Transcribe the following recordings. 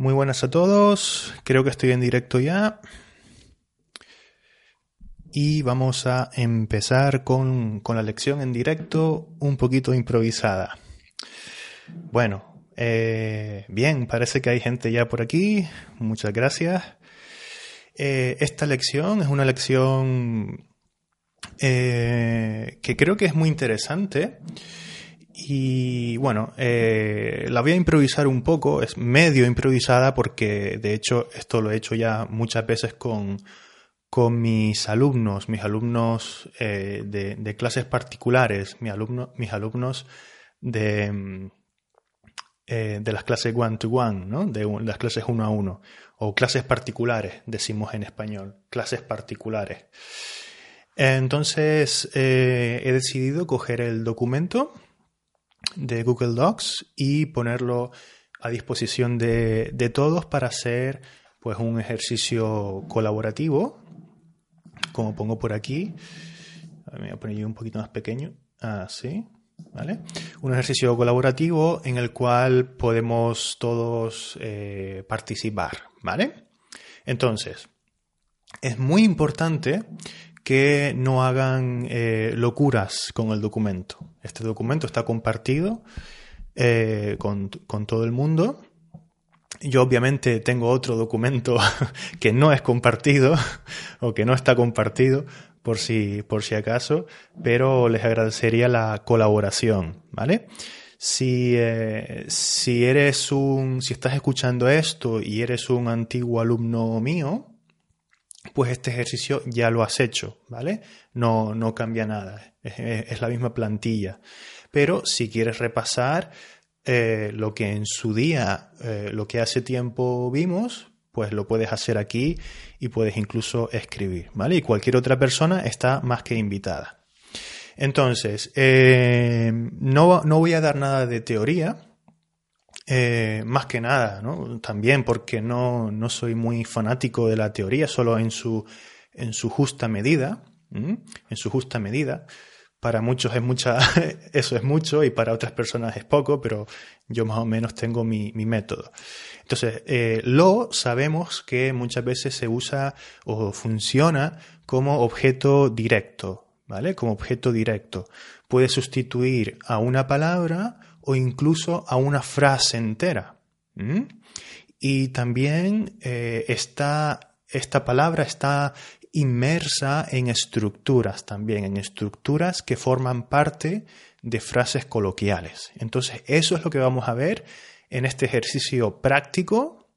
Muy buenas a todos, creo que estoy en directo ya. Y vamos a empezar con, la lección en directo un poquito improvisada. Bueno, eh, bien, parece que hay gente ya por aquí. Muchas gracias. Eh, esta lección es una lección eh, que creo que es muy interesante. Y bueno, eh, la voy a improvisar un poco, es medio improvisada porque de hecho esto lo he hecho ya muchas veces con, con mis alumnos, mis alumnos eh, de, clases particulares, mis, mis alumnos de, de las clases one-to-one, ¿no? de las clases uno a uno, o clases particulares, decimos en español, clases particulares. Entonces eh, he decidido coger el documento de Google Docs y ponerlo a disposición de, todos para hacer pues un ejercicio colaborativo, como pongo por aquí. Me voy a poner yo un poquito más pequeño. Así. ¿Vale? Un ejercicio colaborativo en el cual podemos todos eh, participar, ¿vale? Entonces, es muy importante que no hagan eh, locuras con el documento. Este documento está compartido eh, con, todo el mundo. Yo obviamente tengo otro documento que no es compartido o que no está compartido por si, por si acaso, pero les agradecería la colaboración, ¿vale? Si, eh, si eres un, si estás escuchando esto y eres un antiguo alumno mío, pues este ejercicio ya lo has hecho, ¿vale? No, no cambia nada, es, la misma plantilla. Pero si quieres repasar eh, lo que en su día, eh, lo que hace tiempo vimos, pues lo puedes hacer aquí y puedes incluso escribir, ¿vale? Y cualquier otra persona está más que invitada. Entonces, eh, no, no voy a dar nada de teoría, eh, más que nada. También porque no, no, soy muy fanático de la teoría, solo en su, en su justa medida, en su justa medida. Para muchos es mucha, eso es mucho y para otras personas es poco, pero yo más o menos tengo mi, mi método. Entonces, eh, lo sabemos que muchas veces se usa o funciona como objeto directo, ¿vale? Como objeto directo. Puede sustituir a una palabra o incluso a una frase entera. Y también eh, esta palabra está inmersa en estructuras también, en estructuras que forman parte de frases coloquiales. Entonces, eso es lo que vamos a ver en este ejercicio práctico.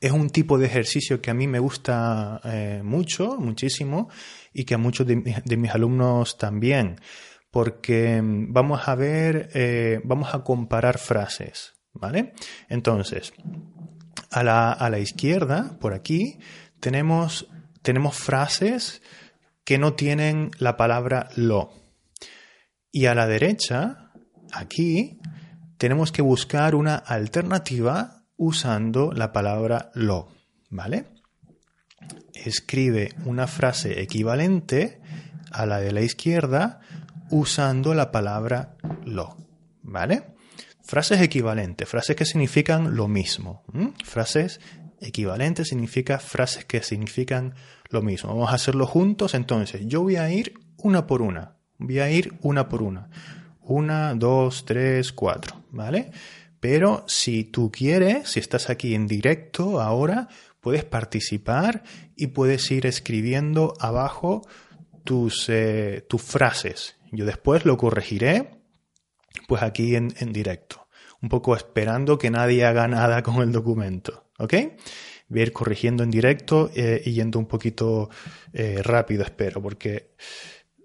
Es un tipo de ejercicio que a mí me gusta eh, mucho, muchísimo, y que a muchos de mis alumnos también porque mm, vamos a ver, eh, vamos a comparar frases, ¿vale? Entonces, a la, izquierda, por aquí, tenemos, tenemos frases que no tienen la palabra lo. Y a la derecha, aquí, tenemos que buscar una alternativa usando la palabra lo, ¿vale? Escribe una frase equivalente a la de la izquierda usando la palabra lo, ¿vale? Frases equivalentes, frases que significan lo mismo. Frases equivalentes significa frases que significan lo mismo. Vamos a hacerlo juntos, entonces yo voy a ir una por una. Voy a ir una por una. Una, dos, tres, cuatro, ¿vale? Pero si tú quieres, si estás aquí en directo ahora, puedes participar y puedes ir escribiendo abajo tus, eh, tus frases yo después lo corregiré, pues aquí en, directo, un poco esperando que nadie haga nada con el documento, ¿ok? Voy a ir corrigiendo en directo eh, y yendo un poquito eh, rápido, espero, porque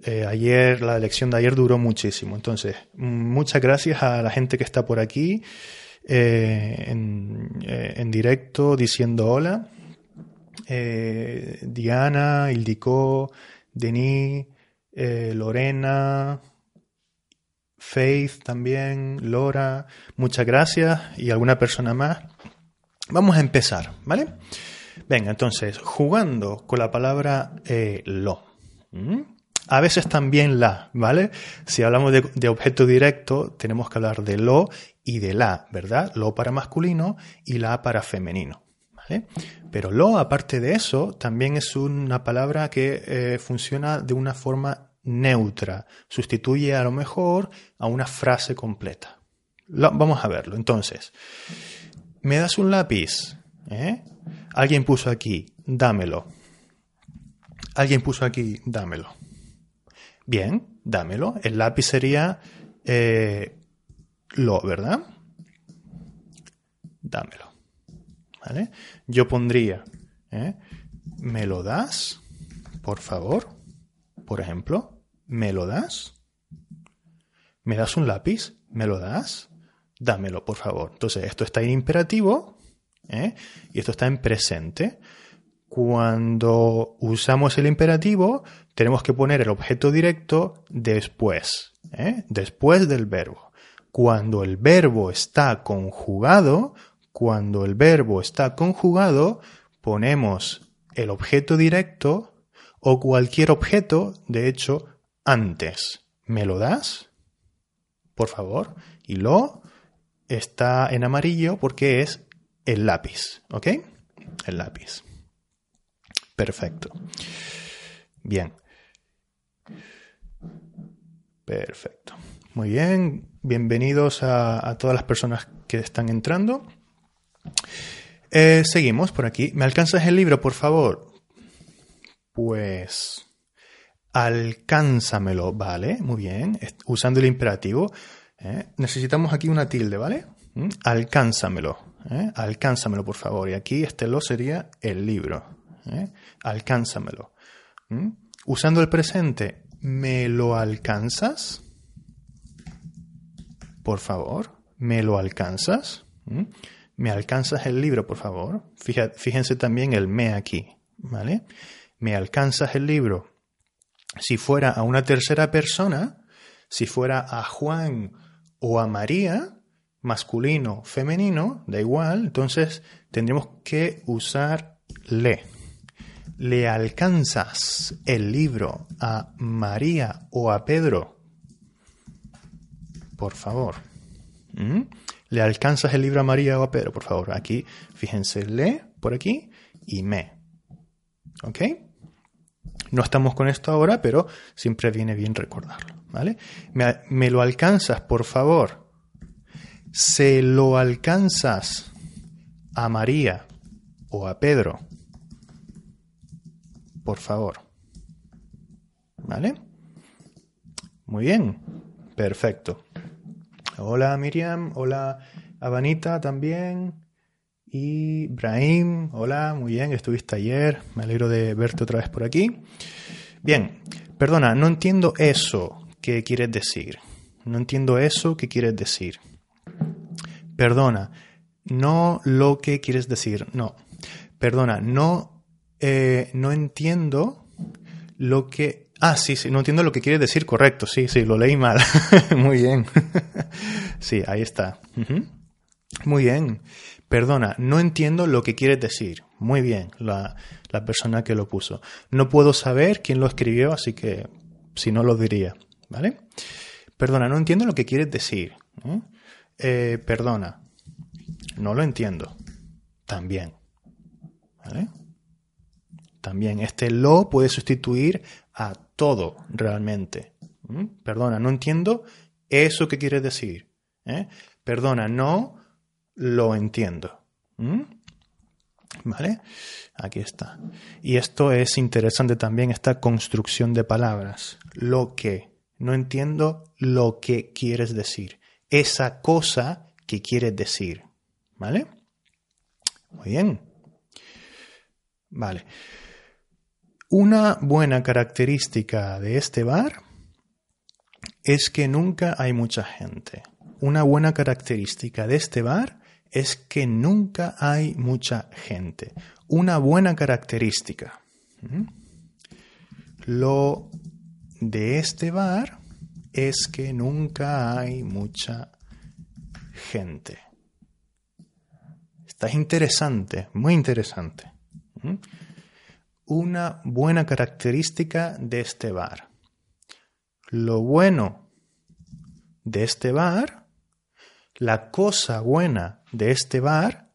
eh, ayer, la lección de ayer duró muchísimo. Entonces, muchas gracias a la gente que está por aquí en, en, directo diciendo hola. Diana, Ildiko, Denis, eh, Lorena, Faith también, Lora, muchas gracias y alguna persona más. Vamos a empezar, ¿vale? Venga, entonces, jugando con la palabra eh, lo. A veces también la, ¿vale? Si hablamos de, objeto directo, tenemos que hablar de lo y de la, ¿verdad? Lo para masculino y la para femenino, Pero lo, aparte de eso, también es una palabra que eh, funciona de una forma neutra. Sustituye a lo mejor a una frase completa. vamos a verlo. Entonces, ¿me das un lápiz? ¿Eh? Alguien puso aquí, dámelo. Alguien puso aquí, dámelo. Bien, dámelo. El lápiz sería eh, lo, ¿verdad? Dámelo. Yo pondría, ¿eh? ¿me lo das? Por favor. Por ejemplo, ¿me lo das? ¿Me das un lápiz? ¿Me lo das? Dámelo, por favor. Entonces, esto está en imperativo ¿eh? y esto está en presente. Cuando usamos el imperativo, tenemos que poner el objeto directo después, ¿eh? después del verbo. Cuando el verbo está conjugado, cuando el verbo está conjugado, ponemos el objeto directo o cualquier objeto, de hecho, antes. ¿Me lo das? Por favor. Y lo está en amarillo porque es el lápiz, ¿ok? El lápiz. Perfecto. Bien. Perfecto. Muy bien. Bienvenidos a, todas las personas que están entrando. Eh, seguimos por aquí. ¿Me alcanzas el libro, por favor? Pues alcánzamelo, ¿vale? Muy bien. Usando el imperativo. ¿eh? Necesitamos aquí una tilde, ¿vale? ¿Mm? Alcánzamelo. ¿eh? Alcánzamelo, por favor. Y aquí este lo sería el libro. Alcánzamelo. ¿Mm? Usando el presente, ¿me lo alcanzas? Por favor, ¿me lo alcanzas? ¿Mm? ¿Me alcanzas el libro, por favor? Fíjense también el me aquí, ¿vale? ¿Me alcanzas el libro? Si fuera a una tercera persona, si fuera a Juan o a María, masculino, femenino, da igual, entonces tendríamos que usar le. ¿Le alcanzas el libro a María o a Pedro? Por favor. ¿Mm? ¿Le alcanzas el libro a María o a Pedro? Por favor. Aquí, fíjense, le por aquí y me. ¿Ok? No estamos con esto ahora, pero siempre viene bien recordarlo. ¿Vale? ¿Me, me lo alcanzas, por favor? ¿Se lo alcanzas a María o a Pedro? por favor. ¿Vale? Muy bien, perfecto. Hola Miriam, hola Abanita también. Y Brahim, hola, muy bien, estuviste ayer, me alegro de verte otra vez por aquí. Bien, perdona, no entiendo eso que quieres decir. No entiendo eso que quieres decir. Perdona, no lo que quieres decir, no. Perdona, no eh, no entiendo lo que... Ah, sí, sí, no entiendo lo que quiere decir correcto, sí, sí, lo leí mal. Muy bien. sí, ahí está. Muy bien. Perdona, no entiendo lo que quieres decir. Muy bien, la, persona que lo puso. No puedo saber quién lo escribió, así que si no lo diría. ¿Vale? Perdona, no entiendo lo que quieres decir. Eh, perdona, no lo entiendo. También. ¿Vale? también. Este lo puede sustituir a todo realmente. ¿Mm? Perdona, no entiendo eso que quieres decir. ¿eh? Perdona, no lo entiendo. ¿Mm? ¿Vale? Aquí está. Y esto es interesante también, esta construcción de palabras. Lo que. No entiendo lo que quieres decir. Esa cosa que quieres decir. ¿Vale? Muy bien. Vale. Una buena característica de este bar es que nunca hay mucha gente. Una buena característica de este bar es que nunca hay mucha gente. Una buena característica. Lo de este bar es que nunca hay mucha gente. Está interesante, muy interesante. Una buena característica de este bar. Lo bueno de este bar, la cosa buena de este bar,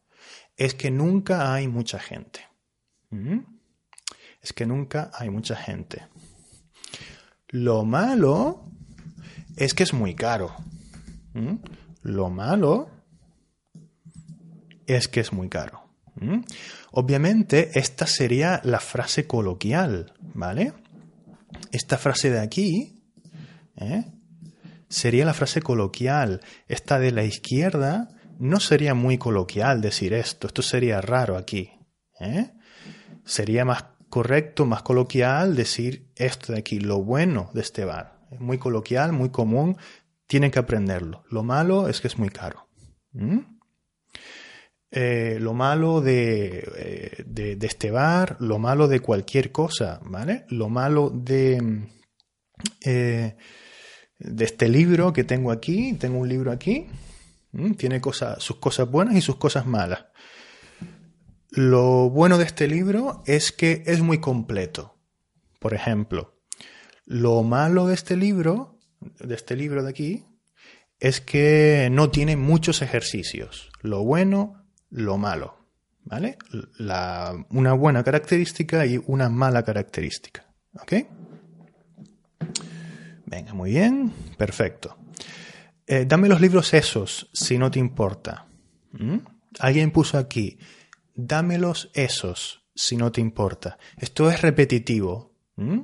es que nunca hay mucha gente. ¿Mm? Es que nunca hay mucha gente. Lo malo es que es muy caro. ¿Mm? Lo malo es que es muy caro. ¿Mm? Obviamente, esta sería la frase coloquial, ¿vale? Esta frase de aquí ¿eh? sería la frase coloquial. Esta de la izquierda no sería muy coloquial decir esto. Esto sería raro aquí. ¿eh? Sería más correcto, más coloquial decir esto de aquí, lo bueno de este bar. Es muy coloquial, muy común, tienen que aprenderlo. Lo malo es que es muy caro. Eh, lo malo eh, de, de, este bar, lo malo de cualquier cosa, ¿vale? Lo malo de, eh, de este libro que tengo aquí, tengo un libro aquí, tiene cosas, sus cosas buenas y sus cosas malas. Lo bueno de este libro es que es muy completo. Por ejemplo, lo malo de este libro, de este libro de aquí, es que no tiene muchos ejercicios. Lo bueno lo malo. ¿Vale? una buena característica y una mala característica. ¿Ok? Venga, muy bien. Perfecto. Eh, dame los libros esos, si no te importa. ¿Mm? Alguien puso aquí, dámelos esos, si no te importa. Esto es repetitivo. ¿Mm?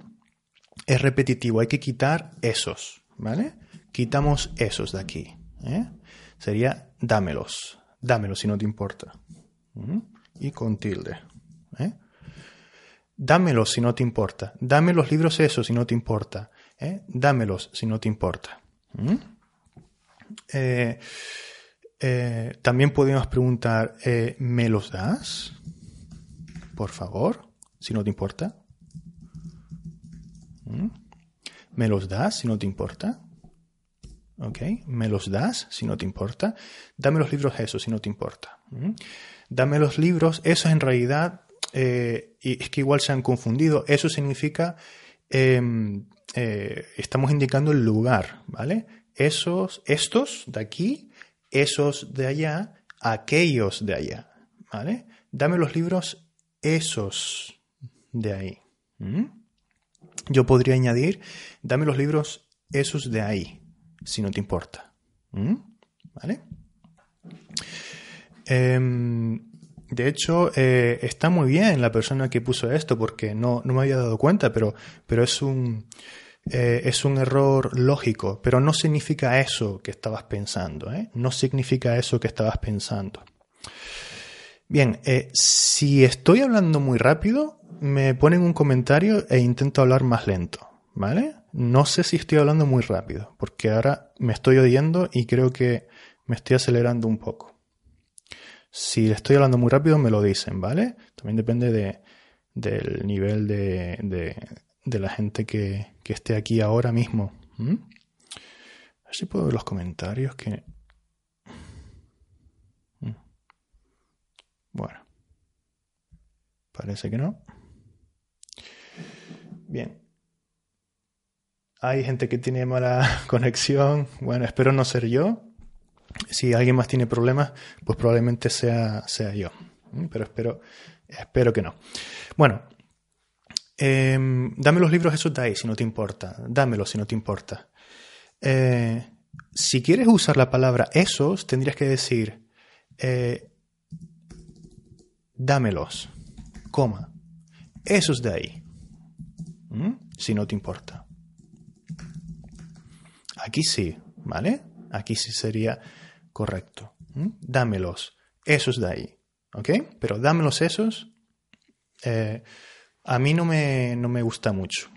Es repetitivo, hay que quitar esos. ¿Vale? Quitamos esos de aquí. ¿eh? Sería dámelos dámelo si no te importa. Y con tilde. ¿eh? Dámelo si no te importa. Dame los libros esos si no te importa. ¿eh? Dámelos si no te importa. Eh, también podemos preguntar, ¿me los das? Por favor, si no te importa. ¿Me los das si no te importa? ¿Ok? Me los das si no te importa. Dame los libros eso si no te importa. Dame los libros, eso en realidad, eh, y es que igual se han confundido, eso significa, em, eh, estamos indicando el lugar, ¿vale? Esos, estos de aquí, esos de allá, aquellos de allá, ¿vale? Dame los libros esos de ahí. Yo podría añadir, dame los libros esos de ahí si no te importa. ¿Mm? ¿Vale? Em, de hecho, eh, está muy bien la persona que puso esto porque no, me había dado cuenta, pero, pero es, un, eh, es un error lógico, pero no significa eso que estabas pensando, ¿eh? no significa eso que estabas pensando. Bien, si estoy hablando muy rápido, me ponen un comentario e intento hablar más lento, ¿vale? No sé si estoy hablando muy rápido, porque ahora me estoy oyendo y creo que me estoy acelerando un poco. Si estoy hablando muy rápido, me lo dicen, ¿vale? También depende de, del nivel de, de, la gente que, esté aquí ahora mismo. A ver si puedo ver los comentarios que... Bueno. Parece que no. Bien. Hay gente que tiene mala conexión. Bueno, espero no ser yo. Si alguien más tiene problemas, pues probablemente sea, sea yo. Mm, pero espero, espero que no. Bueno, em, dame los libros esos de ahí si no te importa. Dámelos si no te importa. Eh, si quieres usar la palabra esos, tendrías que decir eh, dámelos, coma, esos de ahí, mm, si no te importa. Aquí sí, ¿vale? Aquí sí sería correcto. Dámelos, esos de ahí, ¿ok? Pero dámelos esos, eh, a mí no me, no me gusta mucho.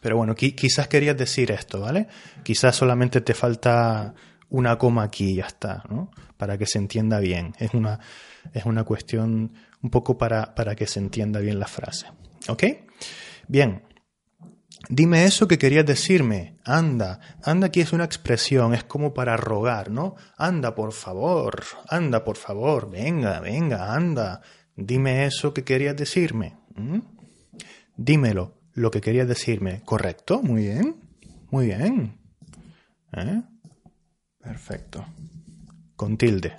Pero bueno, quizás querías decir esto, ¿vale? Quizás solamente te falta una coma aquí y ya está, ¿no? Para que se entienda bien. Es una, es una cuestión un poco para, para que se entienda bien la frase. ¿Ok? Bien. Dime eso que querías decirme. Anda, anda aquí es una expresión, es como para rogar, ¿no? Anda, por favor, anda, por favor, venga, venga, anda. Dime eso que querías decirme. Dímelo, lo que querías decirme. Correcto, muy bien, muy bien. ¿Eh? Perfecto. Con tilde.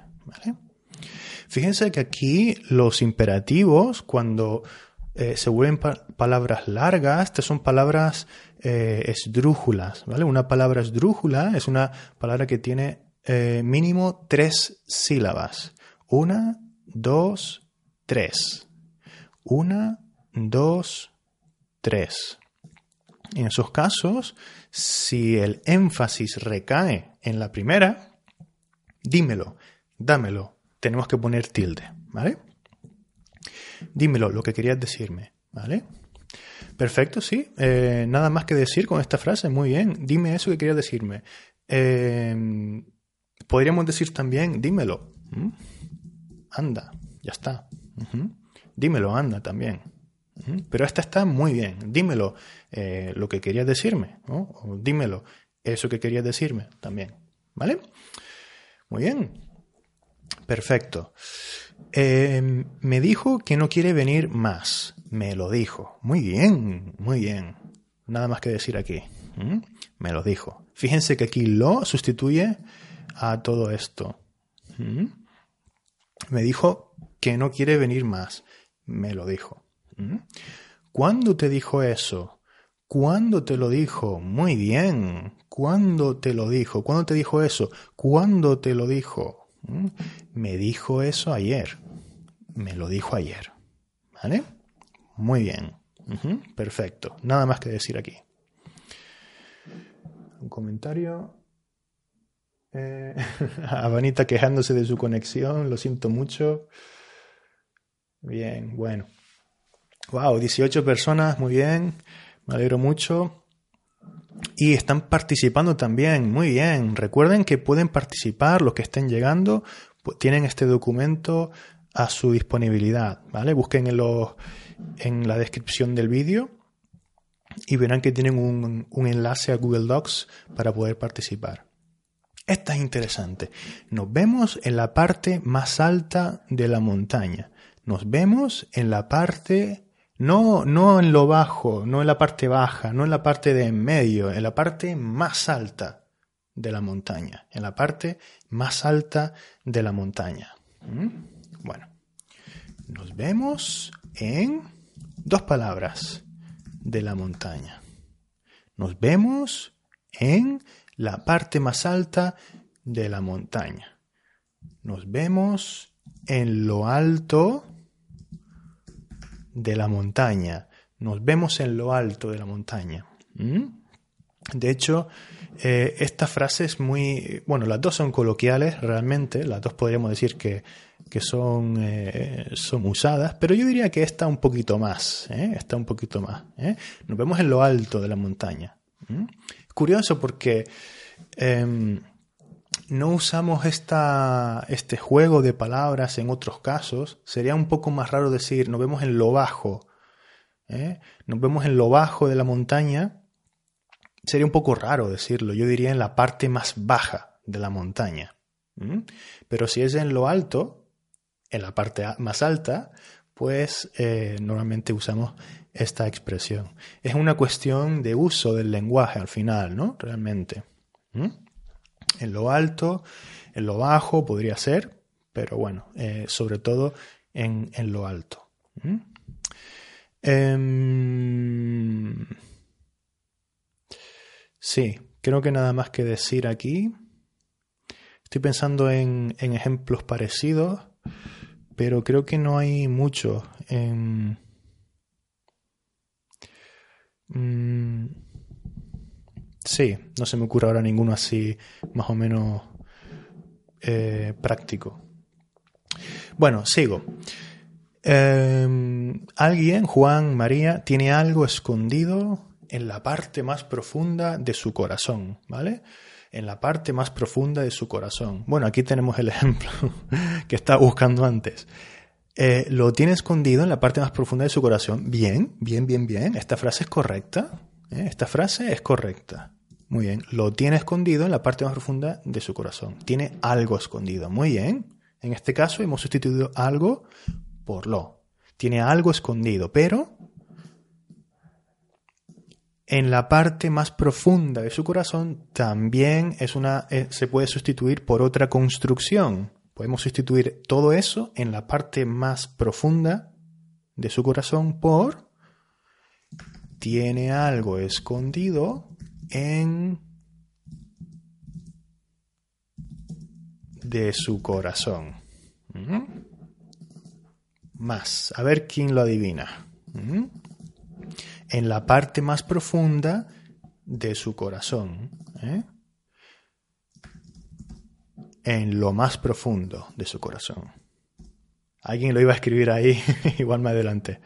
Fíjense que aquí los imperativos, cuando eh, se vuelven palabras largas, estas son palabras eh, esdrújulas, ¿vale? Una palabra esdrújula es una palabra que tiene eh, mínimo tres sílabas. Una, dos, tres. Una, dos, tres. En esos casos, si el énfasis recae en la primera, dímelo, dámelo, tenemos que poner tilde, ¿vale? Dímelo, lo que querías decirme, ¿vale? Perfecto, sí. Eh, nada más que decir con esta frase. Muy bien. Dime eso que querías decirme. Eh, podríamos decir también, dímelo. ¿Mm? Anda, ya está. Dímelo, anda también. Pero esta está muy bien. Dímelo eh, lo que querías decirme. O dímelo eso que querías decirme también. ¿Vale? Muy bien. Perfecto. Em, me dijo que no quiere venir más. Me lo dijo. Muy bien, muy bien. Nada más que decir aquí. Me lo dijo. Fíjense que aquí lo sustituye a todo esto. Me dijo que no quiere venir más. Me lo dijo. ¿Cuándo te dijo eso? ¿Cuándo te lo dijo? Muy bien. ¿Cuándo te lo dijo? ¿Cuándo te dijo eso? ¿Cuándo te lo dijo? Me dijo eso ayer. Me lo dijo ayer. ¿Vale? Muy bien. Perfecto. Nada más que decir aquí. Un comentario. Eh, Abanita quejándose de su conexión. Lo siento mucho. Bien, bueno. Wow, 18 personas. Muy bien. Me alegro mucho. Y están participando también, muy bien. Recuerden que pueden participar los que estén llegando, pues tienen este documento a su disponibilidad, ¿vale? Busquen en, los, en la descripción del vídeo y verán que tienen un, enlace a Google Docs para poder participar. Esta es interesante. Nos vemos en la parte más alta de la montaña. Nos vemos en la parte no, no en lo bajo, no en la parte baja, no en la parte de en medio, en la parte más alta de la montaña, en la parte más alta de la montaña. ¿Mm? Bueno, nos vemos en dos palabras de la montaña. Nos vemos en la parte más alta de la montaña. Nos vemos en lo alto de la montaña. Nos vemos en lo alto de la montaña. ¿Mm? De hecho, eh, esta frase es muy... Bueno, las dos son coloquiales realmente, las dos podríamos decir que, son, eh, son usadas, pero yo diría que esta un poquito más, ¿eh? está un poquito más. Nos vemos en lo alto de la montaña. Curioso porque em, no usamos esta, este juego de palabras en otros casos, sería un poco más raro decir nos vemos en lo bajo. ¿eh? Nos vemos en lo bajo de la montaña. Sería un poco raro decirlo. Yo diría en la parte más baja de la montaña. Pero si es en lo alto, en la parte más alta, pues eh, normalmente usamos esta expresión. Es una cuestión de uso del lenguaje al final, ¿no? Realmente en lo alto, en lo bajo podría ser, pero bueno, eh, sobre todo en, lo alto. ¿Mm? Em, sí, creo que nada más que decir aquí. Estoy pensando en, ejemplos parecidos, pero creo que no hay mucho. Mm, Sí, no se me ocurre ahora ninguno así más o menos eh, práctico. Bueno, sigo. Em, alguien, Juan, María, tiene algo escondido en la parte más profunda de su corazón, ¿vale? En la parte más profunda de su corazón. Bueno, aquí tenemos el ejemplo que estaba buscando antes. Eh, lo tiene escondido en la parte más profunda de su corazón. Bien, bien, bien, bien. Esta frase es correcta. ¿eh? Esta frase es correcta. Muy bien. Lo tiene escondido en la parte más profunda de su corazón. Tiene algo escondido. Muy bien. En este caso hemos sustituido algo por lo. Tiene algo escondido, pero en la parte más profunda de su corazón también es una, eh, se puede sustituir por otra construcción. Podemos sustituir todo eso en la parte más profunda de su corazón por tiene algo escondido en de su corazón. Más, a ver quién lo adivina en la parte más profunda de su corazón. ¿eh? En lo más profundo de su corazón. Alguien lo iba a escribir ahí, igual más adelante.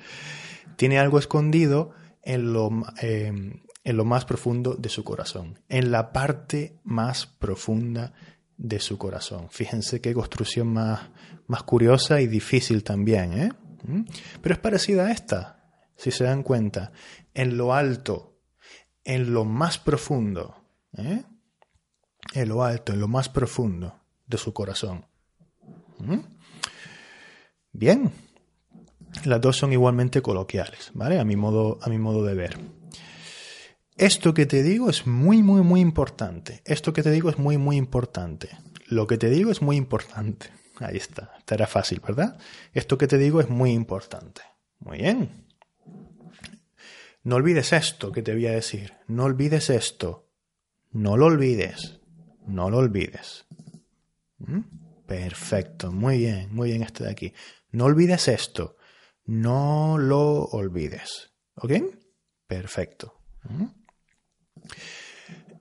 Tiene algo escondido en lo, em, en lo más profundo de su corazón. En la parte más profunda de su corazón. Fíjense qué construcción más, más curiosa y difícil también, ¿eh? ¿Mm? Pero es parecida a esta si se dan cuenta, en lo alto, en lo más profundo, ¿eh? en lo alto, en lo más profundo de su corazón. ¿Mm? Bien, las dos son igualmente coloquiales, ¿vale? A mi modo, a mi modo de ver. Esto que te digo es muy, muy, muy importante. Esto que te digo es muy, muy importante. Lo que te digo es muy importante. Ahí está. Estará fácil, ¿verdad? Esto que te digo es muy importante. Muy bien. No olvides esto que te voy a decir. No olvides esto. No lo olvides. No lo olvides. ¿Mm? Perfecto. Muy bien. Muy bien este de aquí. No olvides esto. No lo olvides. ¿Ok? Perfecto. ¿Mm?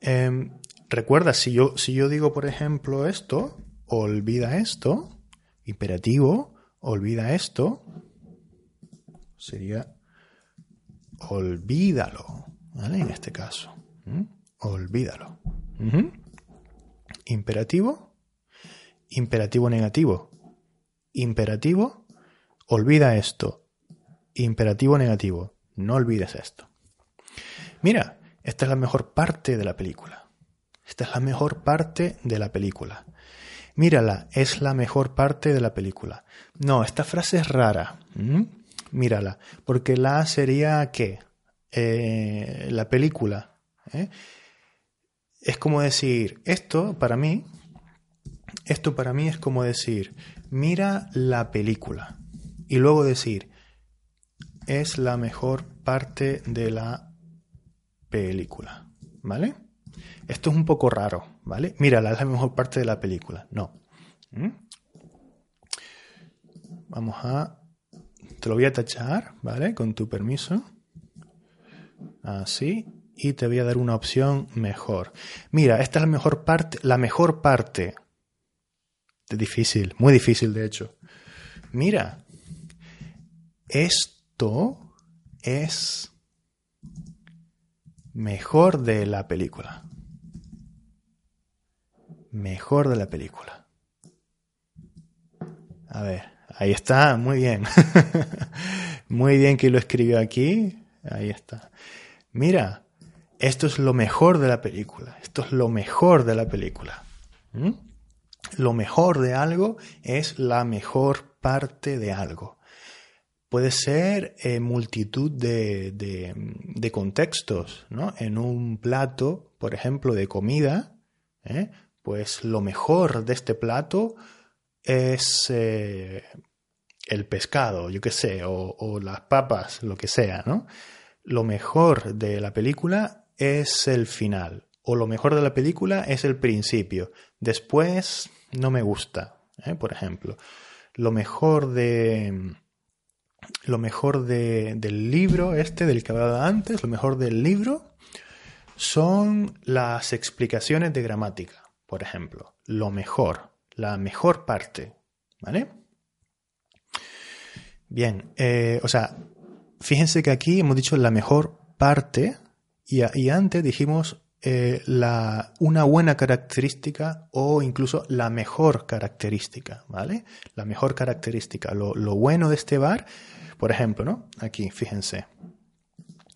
Em, recuerda, si yo, si yo digo, por ejemplo, esto, olvida esto, imperativo, olvida esto, sería olvídalo, ¿vale? En este caso, olvídalo. Imperativo, imperativo negativo. Imperativo, olvida esto. Imperativo negativo, no olvides esto. Mira, esta es la mejor parte de la película. Esta es la mejor parte de la película. Mírala, es la mejor parte de la película. No, esta frase es rara mírala, porque la sería qué? Eh, la película. ¿eh? Es como decir, esto para mí, esto para mí es como decir, mira la película. Y luego decir, es la mejor parte de la película. ¿Vale? Esto es un poco raro, ¿vale? Mírala, es la mejor parte de la película. No. ¿Mm? Vamos a te lo voy a tachar, ¿vale? Con tu permiso. Así. Y te voy a dar una opción mejor. Mira, esta es la mejor parte. La mejor parte. Difícil, muy difícil de hecho. Mira, esto es mejor de la película. Mejor de la película. A ver, Ahí está, muy bien. muy bien que lo escribió aquí. Ahí está. Mira, esto es lo mejor de la película. Esto es lo mejor de la película. ¿Mm? Lo mejor de algo es la mejor parte de algo. Puede ser en multitud de, de, contextos, ¿no? En un plato, por ejemplo, de comida, ¿eh? pues lo mejor de este plato es eh, el pescado, yo qué sé, o, las papas, lo que sea, ¿no? Lo mejor de la película es el final, o lo mejor de la película es el principio. Después no me gusta, ¿eh? por ejemplo. Lo mejor de lo mejor del libro este del que hablaba antes, lo mejor del libro son las explicaciones de gramática, por ejemplo. Lo mejor, la mejor parte, ¿vale? Bien, eh, o sea, fíjense que aquí hemos dicho la mejor parte y, antes dijimos eh, la, una buena característica o incluso la mejor característica, ¿vale? La mejor característica, lo, bueno de este bar, por ejemplo, ¿no? Aquí, fíjense.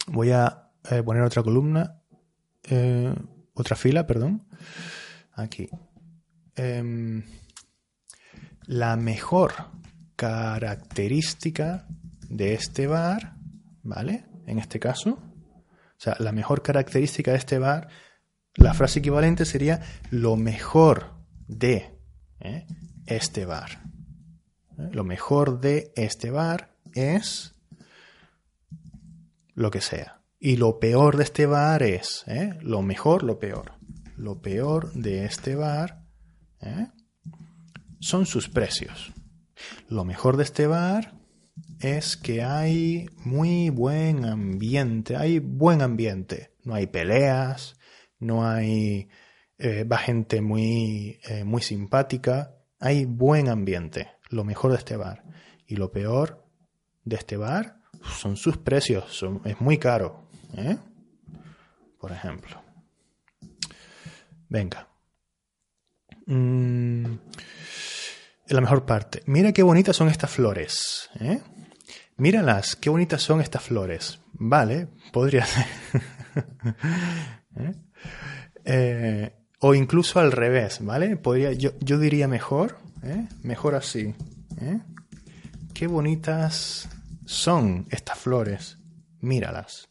Voy a eh, poner otra columna, otra fila, perdón. Aquí. Em, la mejor característica de este bar, ¿vale? En este caso, sea, la mejor característica de este bar, la frase equivalente sería lo mejor de ¿eh? este bar. ¿Eh? Lo mejor de este bar es lo que sea. Y lo peor de este bar es, ¿eh? lo mejor, lo peor. Lo peor de este bar son sus precios. Lo mejor de este bar es que hay muy buen ambiente, hay buen ambiente. No hay peleas, no hay eh, va gente muy, eh, muy simpática, hay buen ambiente, lo mejor de este bar. Y lo peor de este bar son sus precios, es muy caro. ¿eh? Por ejemplo. Venga. Mm, la mejor parte. Mira qué bonitas son estas flores. ¿eh? Míralas, qué bonitas son estas flores. Vale, podría ser. ¿Eh? ¿Eh? o incluso al revés, ¿vale? Podría, yo, yo diría mejor, mejor así. Qué bonitas son estas flores. Míralas.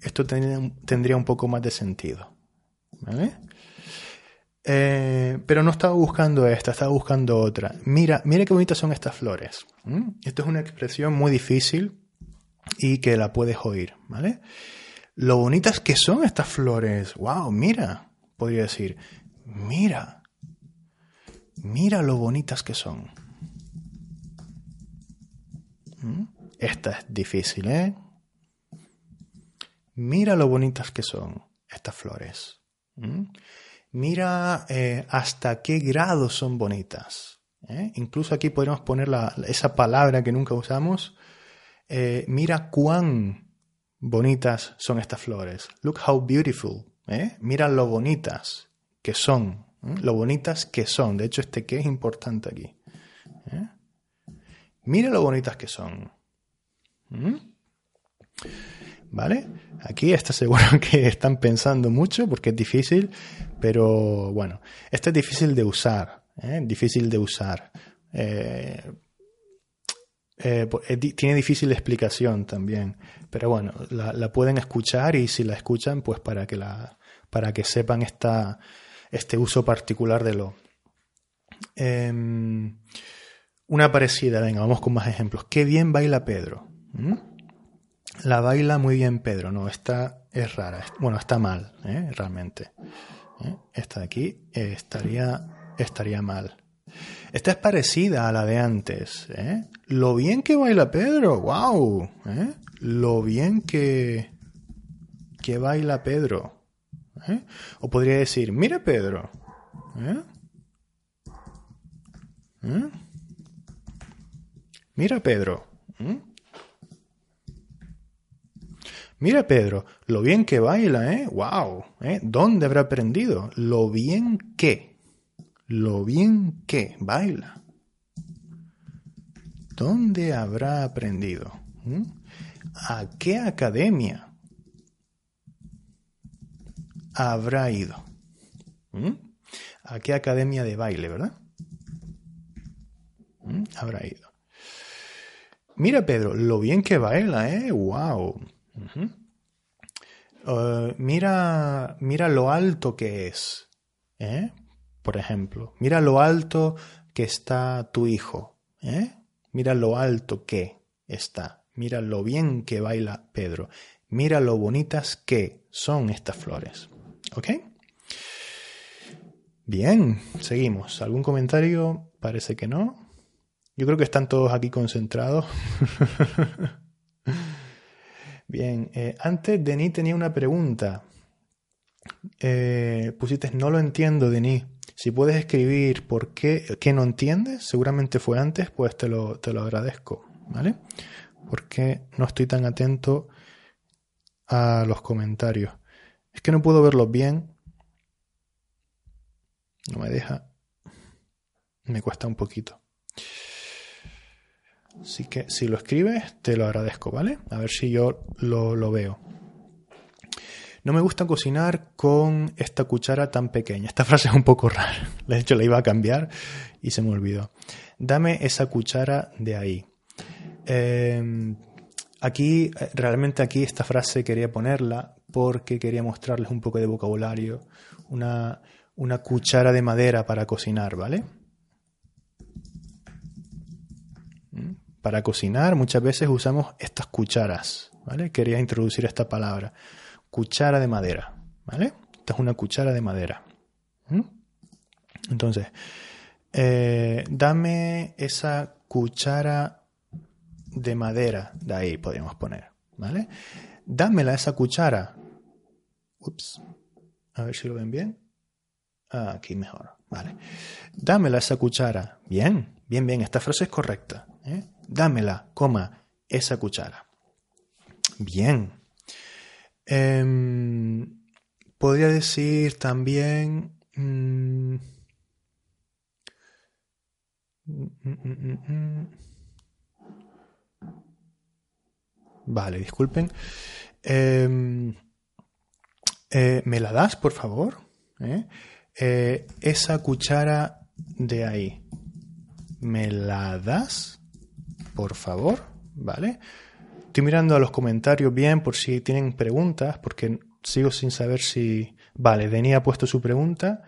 Esto tendría un poco más de sentido. ¿Vale? Eh, pero no estaba buscando esta, estaba buscando otra. Mira, mira qué bonitas son estas flores. Esto es una expresión muy difícil y que la puedes oír, ¿vale? Lo bonitas que son estas flores. ¡Wow! Mira, podría decir, mira, mira lo bonitas que son. Esta es difícil, ¿eh? Mira lo bonitas que son estas flores. Mira eh, hasta qué grado son bonitas. ¿eh? Incluso aquí podríamos poner esa palabra que nunca usamos. Eh, mira cuán bonitas son estas flores. Look how beautiful. Mira lo bonitas que son. Lo bonitas que son. De hecho, este que es importante aquí. Mira lo bonitas que son. ¿Vale? Aquí está seguro que están pensando mucho porque es difícil, pero bueno, esto es difícil de usar, ¿eh? difícil de usar. Eh, eh, tiene difícil explicación también, pero bueno, la, pueden escuchar y si la escuchan, pues para que, la, para que sepan esta, este uso particular de lo. Em, una parecida, venga, vamos con más ejemplos. Qué bien baila Pedro. La baila muy bien Pedro, no, esta es rara, bueno, está mal, ¿eh? realmente. ¿eh? Esta de aquí eh, estaría, estaría mal. Esta es parecida a la de antes. Lo bien que baila Pedro, wow. Lo bien que, que baila Pedro. O podría decir, mira Pedro. Mira Pedro. Mira, Pedro, lo bien que baila, ¿eh? ¡Wow! ¿eh? ¿Dónde habrá aprendido? Lo bien que. Lo bien que baila. ¿Dónde habrá aprendido? ¿Mm? ¿A qué academia habrá ido? ¿Mm? ¿A qué academia de baile, verdad? ¿Mm? Habrá ido. Mira, Pedro, lo bien que baila, ¿eh? ¡Wow! Uh, mira, mira lo alto que es. ¿eh? Por ejemplo, mira lo alto que está tu hijo. ¿eh? Mira lo alto que está. Mira lo bien que baila Pedro. Mira lo bonitas que son estas flores. ¿Ok? Bien, seguimos. ¿Algún comentario? Parece que no. Yo creo que están todos aquí concentrados. Bien, eh, antes Denis tenía una pregunta. Eh, pusiste, no lo entiendo, Denis. Si puedes escribir por qué, qué no entiendes, seguramente fue antes, pues te lo, te lo agradezco, ¿vale? Porque no estoy tan atento a los comentarios. Es que no puedo verlos bien. No me deja. Me cuesta un poquito. Así que si lo escribes, te lo agradezco, ¿vale? A ver si yo lo, veo. No me gusta cocinar con esta cuchara tan pequeña. Esta frase es un poco rara. De hecho, la iba a cambiar y se me olvidó. Dame esa cuchara de ahí. Em, Aquí, eh, realmente aquí esta frase quería ponerla porque quería mostrarles un poco de vocabulario, una, una cuchara de madera para cocinar, ¿vale? Para cocinar muchas veces usamos estas cucharas, ¿vale? Quería introducir esta palabra, cuchara de madera, ¿vale? Esta es una cuchara de madera. ¿Mm? Entonces, eh, dame esa cuchara de madera, de ahí podríamos poner, ¿vale? Dámela esa cuchara. Ups. A ver si lo ven bien. Ah, aquí mejor. Vale. Dámela esa cuchara. Bien, bien, bien. Esta frase es correcta. ¿eh? Dámela, coma, esa cuchara. Bien. Em, podría decir también... Mm, vale, disculpen. Em, eh, ¿Me la das, por favor? ¿Eh? Eh, esa cuchara de ahí. ¿Me la das? Por favor. ¿Vale? Estoy mirando a los comentarios bien por si tienen preguntas, porque sigo sin saber si... Vale, Denis ha puesto su pregunta.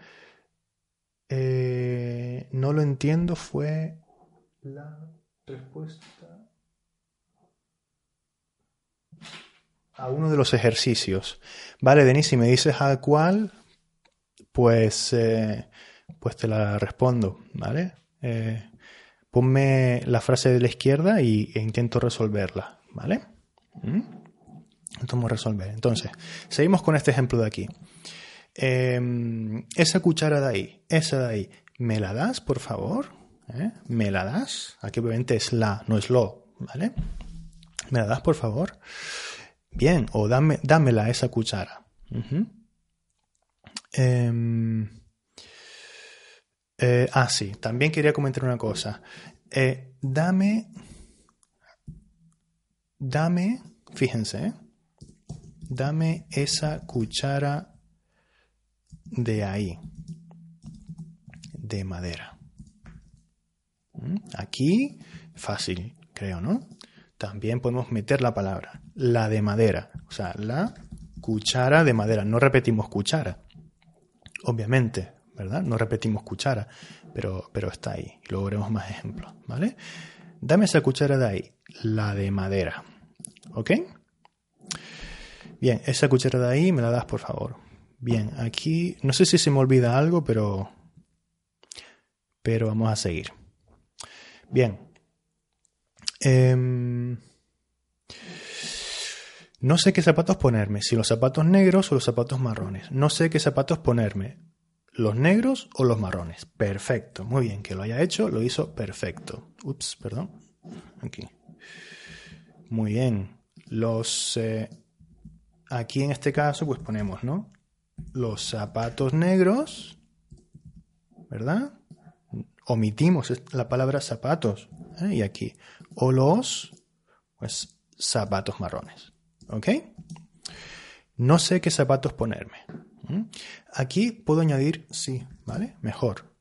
no lo entiendo, fue la respuesta a uno de los ejercicios. Vale, Denis, si me dices a cuál, pues, eh, pues te la respondo, ¿vale? Eh, ponme la frase de la izquierda y, e intento resolverla, ¿vale? ¿Mm? Intentamos resolver. Entonces, seguimos con este ejemplo de aquí. Em, esa cuchara de ahí, esa de ahí, ¿me la das, por favor? ¿Eh? ¿Me la das? Aquí obviamente es la, no es lo, ¿vale? ¿Me la das, por favor? Bien, o dame, dámela esa cuchara. Ah, sí, también quería comentar una cosa. Eh, dame, dame, fíjense, ¿eh? dame esa cuchara de ahí, de madera. ¿Mm? Aquí, fácil, creo, ¿no? También podemos meter la palabra, la de madera, o sea, la cuchara de madera. No repetimos cuchara, obviamente, ¿verdad? No repetimos cuchara, pero, pero está ahí. Luego veremos más ejemplos, ¿vale? Dame esa cuchara de ahí, la de madera, ¿ok? Bien, esa cuchara de ahí me la das, por favor. Bien, aquí no sé si se me olvida algo, pero pero vamos a seguir. Bien. Em, no sé qué zapatos ponerme, si los zapatos negros o los zapatos marrones. No sé qué zapatos ponerme, los negros o los marrones. Perfecto, muy bien, que lo haya hecho, lo hizo perfecto. Ups, perdón. Aquí. Muy bien. Los... Eh, aquí en este caso, pues ponemos, ¿no? Los zapatos negros, ¿verdad? Omitimos la palabra zapatos. ¿eh? Y aquí. O los, pues, zapatos marrones. ¿Ok? No sé qué zapatos ponerme. ¿Mm? Aquí puedo añadir sí, ¿vale? Mejor.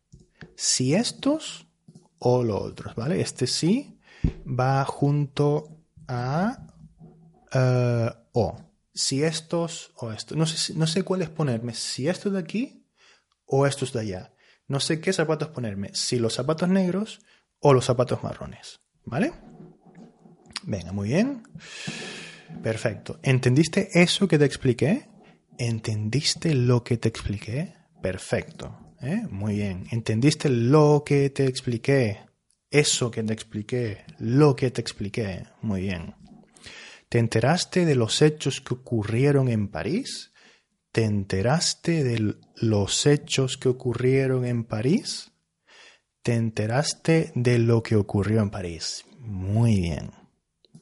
Si estos o los otros, ¿vale? Este sí va junto a uh, o. Si estos o estos. No sé, no sé cuáles ponerme. Si estos de aquí o estos de allá. No sé qué zapatos ponerme. Si los zapatos negros o los zapatos marrones. ¿Vale? Venga, muy bien. Perfecto. ¿Entendiste eso que te expliqué? ¿Entendiste lo que te expliqué? Perfecto. ¿eh? Muy bien. ¿Entendiste lo que te expliqué? Eso que te expliqué. Lo que te expliqué. Muy bien. ¿Te enteraste de los hechos que ocurrieron en París? ¿Te enteraste de los hechos que ocurrieron en París? ¿Te enteraste de lo que ocurrió en París? Muy bien.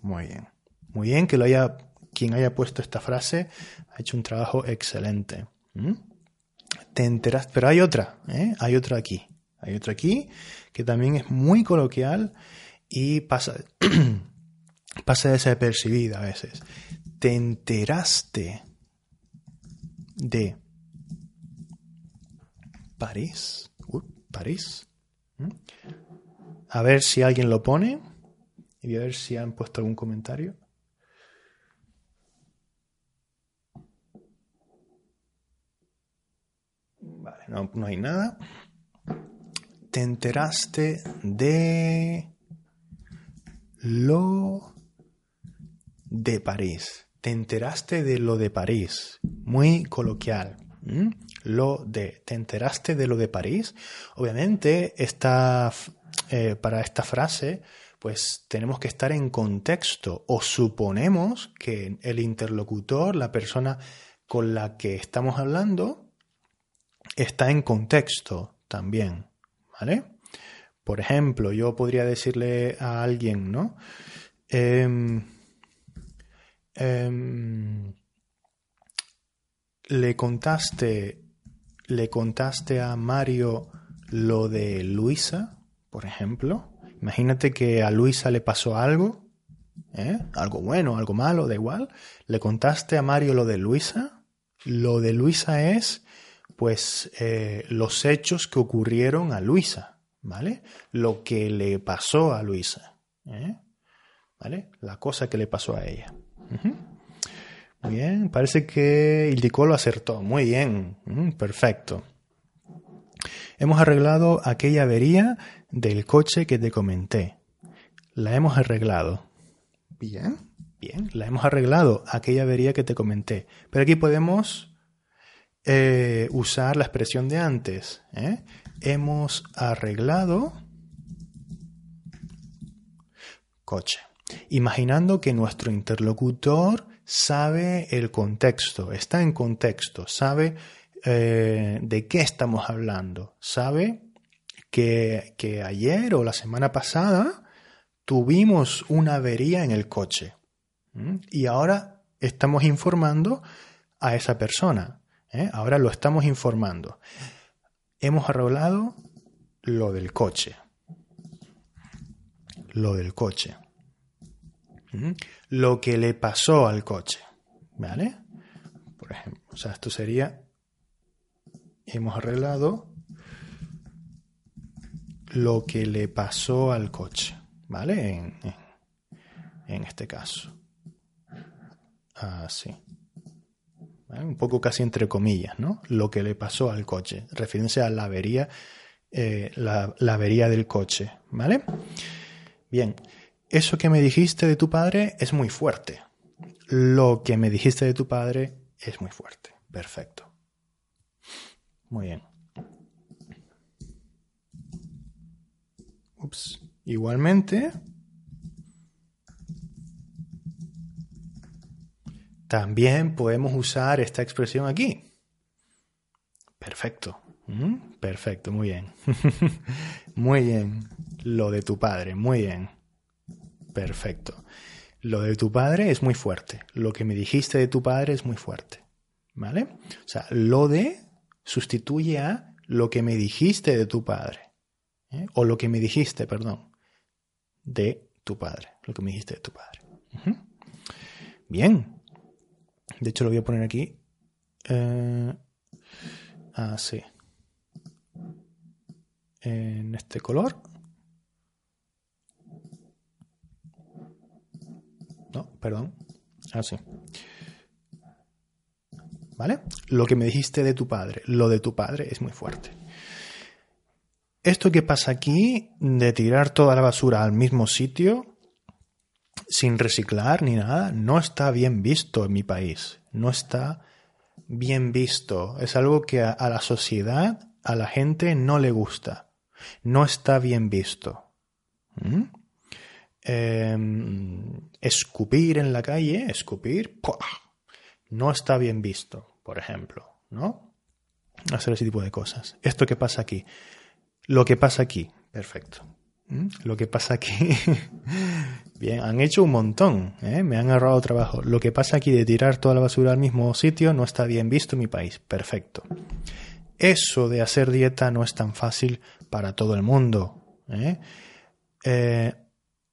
Muy bien. Muy bien que lo haya, quien haya puesto esta frase ha hecho un trabajo excelente. ¿Mm? Te enteras, pero hay otra, ¿eh? hay otra aquí. Hay otra aquí que también es muy coloquial y pasa, pasa desapercibida a veces. Te enteraste de París. París. ¿Mm? A ver si alguien lo pone y a ver si han puesto algún comentario. No, no hay nada. Te enteraste de lo de París. Te enteraste de lo de París. Muy coloquial. Lo de. ¿Te enteraste de lo de París? Obviamente, esta, eh, para esta frase, pues tenemos que estar en contexto o suponemos que el interlocutor, la persona con la que estamos hablando, está en contexto también. ¿Vale? Por ejemplo, yo podría decirle a alguien, ¿no? Em, em, le contaste, le contaste a Mario lo de Luisa, por ejemplo. Imagínate que a Luisa le pasó algo, ¿eh? algo bueno, algo malo, da igual. Le contaste a Mario lo de Luisa. Lo de Luisa es, pues, eh, los hechos que ocurrieron a Luisa. ¿vale? Lo que le pasó a Luisa, ¿eh? ¿vale? La cosa que le pasó a ella. Muy bien, parece que Ildiko lo acertó. Muy bien, perfecto. Hemos arreglado aquella avería del coche que te comenté. La hemos arreglado. Bien, bien, la hemos arreglado, aquella avería que te comenté. Pero aquí podemos eh, usar la expresión de antes. ¿eh? hemos arreglado coche. Imaginando que nuestro interlocutor sabe el contexto, está en contexto, sabe eh, de qué estamos hablando, sabe que, que ayer o la semana pasada tuvimos una avería en el coche y ahora estamos informando a esa persona, ¿eh? ahora lo estamos informando hemos arreglado lo del coche. Lo del coche. ¿Mm? Lo que le pasó al coche. ¿Vale? Por ejemplo, o sea, esto sería, hemos arreglado lo que le pasó al coche. ¿Vale? En, en este caso. Así. ¿Eh? un poco casi entre comillas, ¿no? Lo que le pasó al coche, refiriéndose a la avería, eh, la, la avería del coche, ¿vale? Bien, eso que me dijiste de tu padre es muy fuerte. Lo que me dijiste de tu padre es muy fuerte. Perfecto. Muy bien. Ups. Igualmente, También podemos usar esta expresión aquí. Perfecto. Mm, perfecto, muy bien. muy bien. Lo de tu padre, muy bien. Perfecto. Lo de tu padre es muy fuerte. Lo que me dijiste de tu padre es muy fuerte. ¿Vale? O sea, lo de sustituye a lo que me dijiste de tu padre. ¿eh? O lo que me dijiste, perdón, de tu padre. Lo que me dijiste de tu padre. Bien. De hecho, lo voy a poner aquí. Eh, así. En este color. No, perdón. Así. ¿Vale? Lo que me dijiste de tu padre. Lo de tu padre es muy fuerte. Esto que pasa aquí, de tirar toda la basura al mismo sitio, sin reciclar ni nada, no está bien visto en mi país. No está bien visto. Es algo que a, la sociedad, a la gente no le gusta. No está bien visto. ¿Mm? Em, escupir en la calle, escupir, no está bien visto, por ejemplo, ¿no? Hacer ese tipo de cosas. Esto que pasa aquí. Lo que pasa aquí. Perfecto. ¿Mm? Lo que pasa aquí, bien, han hecho un montón, ¿eh? me han ahorrado trabajo. Lo que pasa aquí de tirar toda la basura al mismo sitio no está bien visto en mi país. Perfecto. Eso de hacer dieta no es tan fácil para todo el mundo. ¿eh? Eh,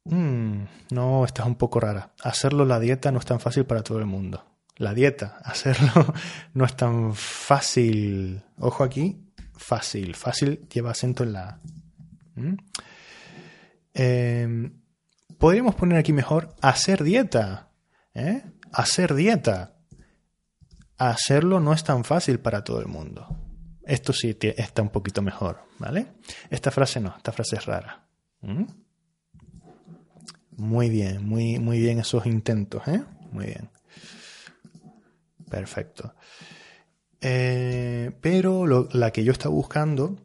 mm, no, esta es un poco rara. Hacerlo la dieta no es tan fácil para todo el mundo. La dieta, hacerlo no es tan fácil. Ojo aquí, fácil. Fácil lleva acento en la. Podríamos poner aquí mejor hacer dieta. ¿eh? Hacer dieta. Hacerlo no es tan fácil para todo el mundo. Esto sí está un poquito mejor, ¿vale? Esta frase no, esta frase es rara. ¿Mm? Muy bien, muy, muy bien esos intentos, ¿eh? Muy bien. Perfecto. Eh, pero la que yo estaba buscando,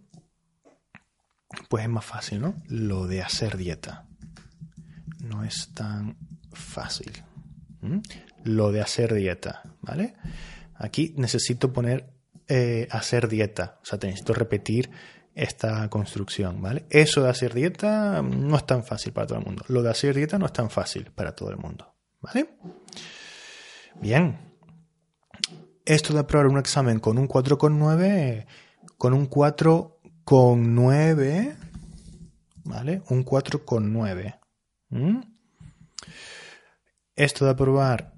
pues es más fácil, ¿no? Lo de hacer dieta. No es tan fácil. Lo de hacer dieta, ¿vale? Aquí necesito poner eh, hacer dieta. O sea, necesito repetir esta construcción, ¿vale? Eso de hacer dieta no es tan fácil para todo el mundo. Lo de hacer dieta no es tan fácil para todo el mundo, ¿vale? Bien. Esto de aprobar un examen con un 4,9, con un 4,9, ¿vale? Un 4,9. ¿Mm? Esto de aprobar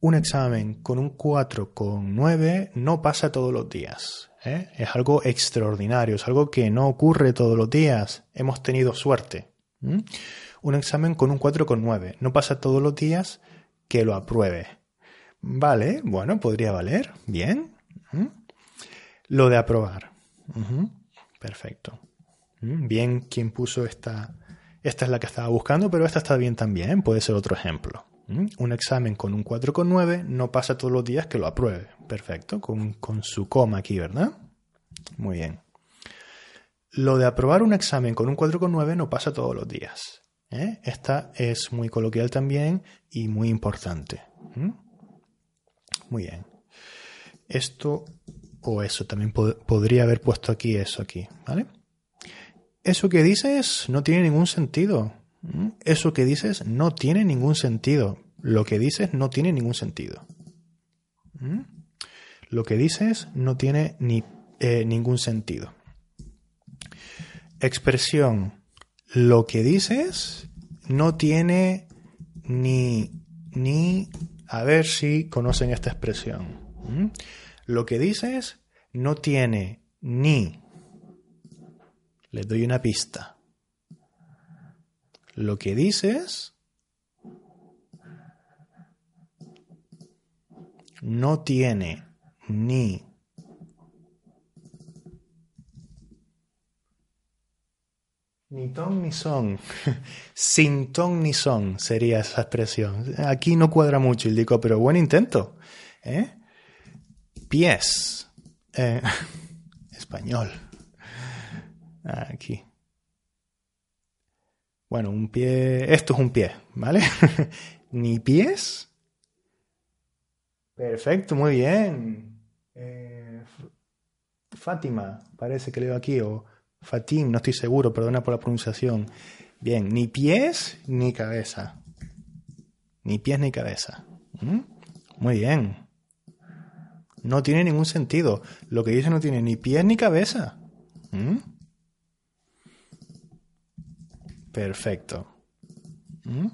un examen con un 4,9 no pasa todos los días. ¿eh? Es algo extraordinario, es algo que no ocurre todos los días. Hemos tenido suerte. Un examen con un 4,9 no pasa todos los días que lo apruebe. Vale, bueno, podría valer. Bien. Lo de aprobar. Perfecto. Bien, quien puso esta. Esta es la que estaba buscando, pero esta está bien también. Puede ser otro ejemplo. Un examen con un 4,9 no pasa todos los días que lo apruebe. Perfecto, con, su coma aquí, ¿verdad? Muy bien. Lo de aprobar un examen con un 4,9 no pasa todos los días. ¿eh? Esta es muy coloquial también y muy importante. Muy bien. Esto o eso, también podría haber puesto aquí eso aquí, ¿vale? Eso que dices no tiene ningún sentido. ¿Mm? Eso que dices no tiene ningún sentido. Lo que dices no tiene ningún sentido. ¿Mm? Lo que dices no tiene ni, eh, ningún sentido. Expresión. Lo que dices no tiene ni, ni, a ver si conocen esta expresión. ¿Mm? Lo que dices no tiene ni, les doy una pista, lo que dices no tiene ni ni ton ni son. Sin ton ni son sería esa expresión. Aquí no cuadra mucho, digo, pero buen intento. ¿eh? Pies. Eh, español. Aquí. Bueno, un pie, esto es un pie, ¿vale? Ni pies. Perfecto, muy bien. Eh, Fátima, parece que leo aquí, o Fatim, no estoy seguro, perdona por la pronunciación. Bien, ni pies ni cabeza. Ni pies ni cabeza. ¿Mm? Muy bien. No tiene ningún sentido. Lo que dice no tiene ni pies ni cabeza. ¿Mm? Perfecto. ¿Mm?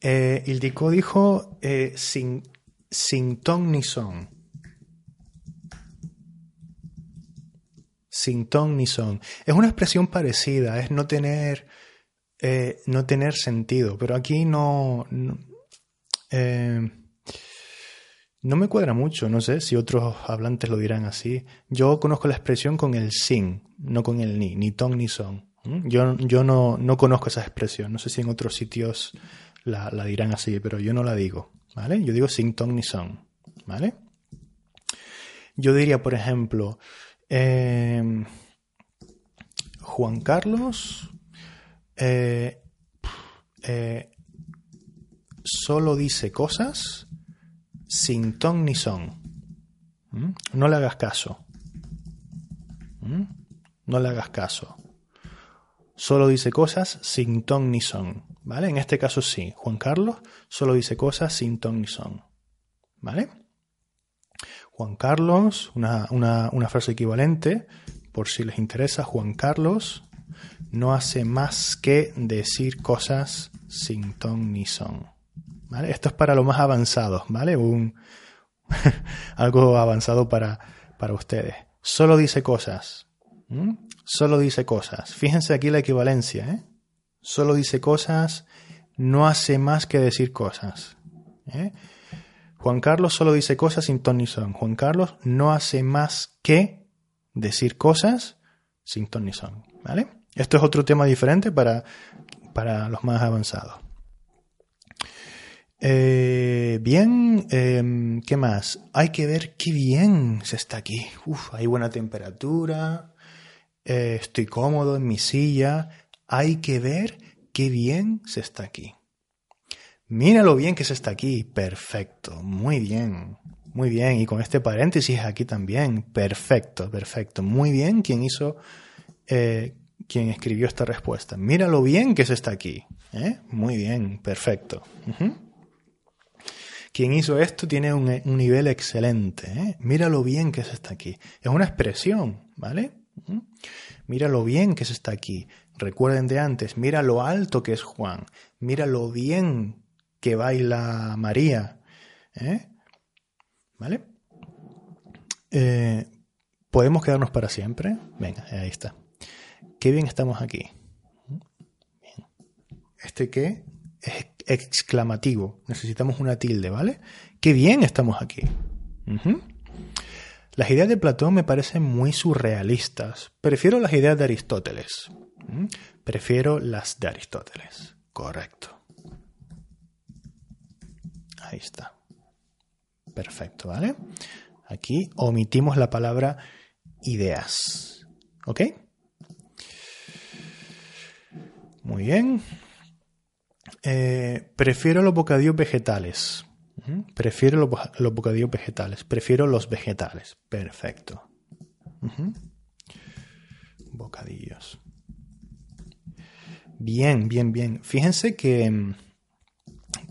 Eh, dijo eh, sin, sin ton ni son. Sin ton ni son. Es una expresión parecida, es no tener, eh, no tener sentido, pero aquí no, no, no, me cuadra mucho, no sé si otros hablantes lo dirán así. Yo conozco la expresión con el sin, no con el ni, ni ton ni son. ¿Mm? Yo, yo no, no, conozco esa expresión, no sé si en otros sitios la, dirán así, pero yo no la digo, ¿vale? Yo digo sin ton ni son, ¿vale? Yo diría, por ejemplo, em, Juan Carlos eh, eh, solo dice cosas sin ton ni son. ¿Mm? No le hagas caso. ¿Mm? No le hagas caso solo dice cosas sin ton ni son. ¿Vale? En este caso sí, Juan Carlos solo dice cosas sin ton ni son. ¿Vale? Juan Carlos, una, una frase equivalente, por si les interesa, Juan Carlos no hace más que decir cosas sin ton ni son. ¿Vale? Esto es para lo más avanzado, ¿vale? Un, algo avanzado para, para ustedes. Solo dice cosas solo dice cosas. Fíjense aquí la equivalencia, ¿eh? Solo dice cosas, no hace más que decir cosas. ¿eh? Juan Carlos solo dice cosas sin ton ni son. Juan Carlos no hace más que decir cosas sin ton ni son. ¿Vale? Esto es otro tema diferente para, para los más avanzados. Eh, bien, em, ¿qué más? Hay que ver qué bien se está aquí. Uf, hay buena temperatura, eh, estoy cómodo en mi silla. Hay que ver qué bien se está aquí. Mira lo bien que se está aquí. Perfecto, muy bien, muy bien. Y con este paréntesis aquí también. Perfecto, perfecto. Muy bien quien hizo, eh, quien escribió esta respuesta. Mira lo bien que se está aquí. Muy bien, perfecto. Quien hizo esto tiene un, nivel excelente. ¿eh? Mira lo bien que se está aquí. Es una expresión, ¿vale? Mira lo bien que se está aquí. Recuerden de antes, mira lo alto que es Juan. Mira lo bien que baila María. ¿eh? ¿Vale? Eh, ¿Podemos quedarnos para siempre? Venga, ahí está. Qué bien estamos aquí. ¿Este qué? Es exclamativo. Necesitamos una tilde, ¿vale? Qué bien estamos aquí. Las ideas de Platón me parecen muy surrealistas. Prefiero las ideas de Aristóteles. Prefiero las de Aristóteles. Correcto. Ahí está. Perfecto, ¿vale? Aquí omitimos la palabra ideas. ¿Ok? Muy bien. Eh, prefiero los bocadillos vegetales. Prefiero los, bocadillos vegetales. Prefiero los vegetales. Perfecto. Bocadillos. Bien, bien, bien. Fíjense que,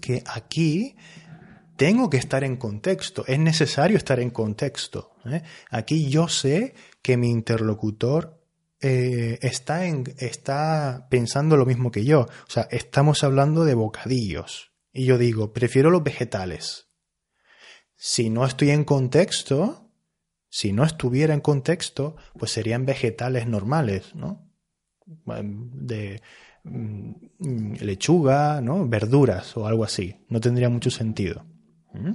que aquí tengo que estar en contexto. Es necesario estar en contexto. ¿eh? Aquí yo sé que mi interlocutor eh, está, en, está pensando lo mismo que yo. O sea, estamos hablando de bocadillos. Y yo digo, prefiero los vegetales. Si no estoy en contexto, si no estuviera en contexto, pues serían vegetales normales, ¿no? De mm, lechuga, ¿no? Verduras o algo así. No tendría mucho sentido. ¿Mm?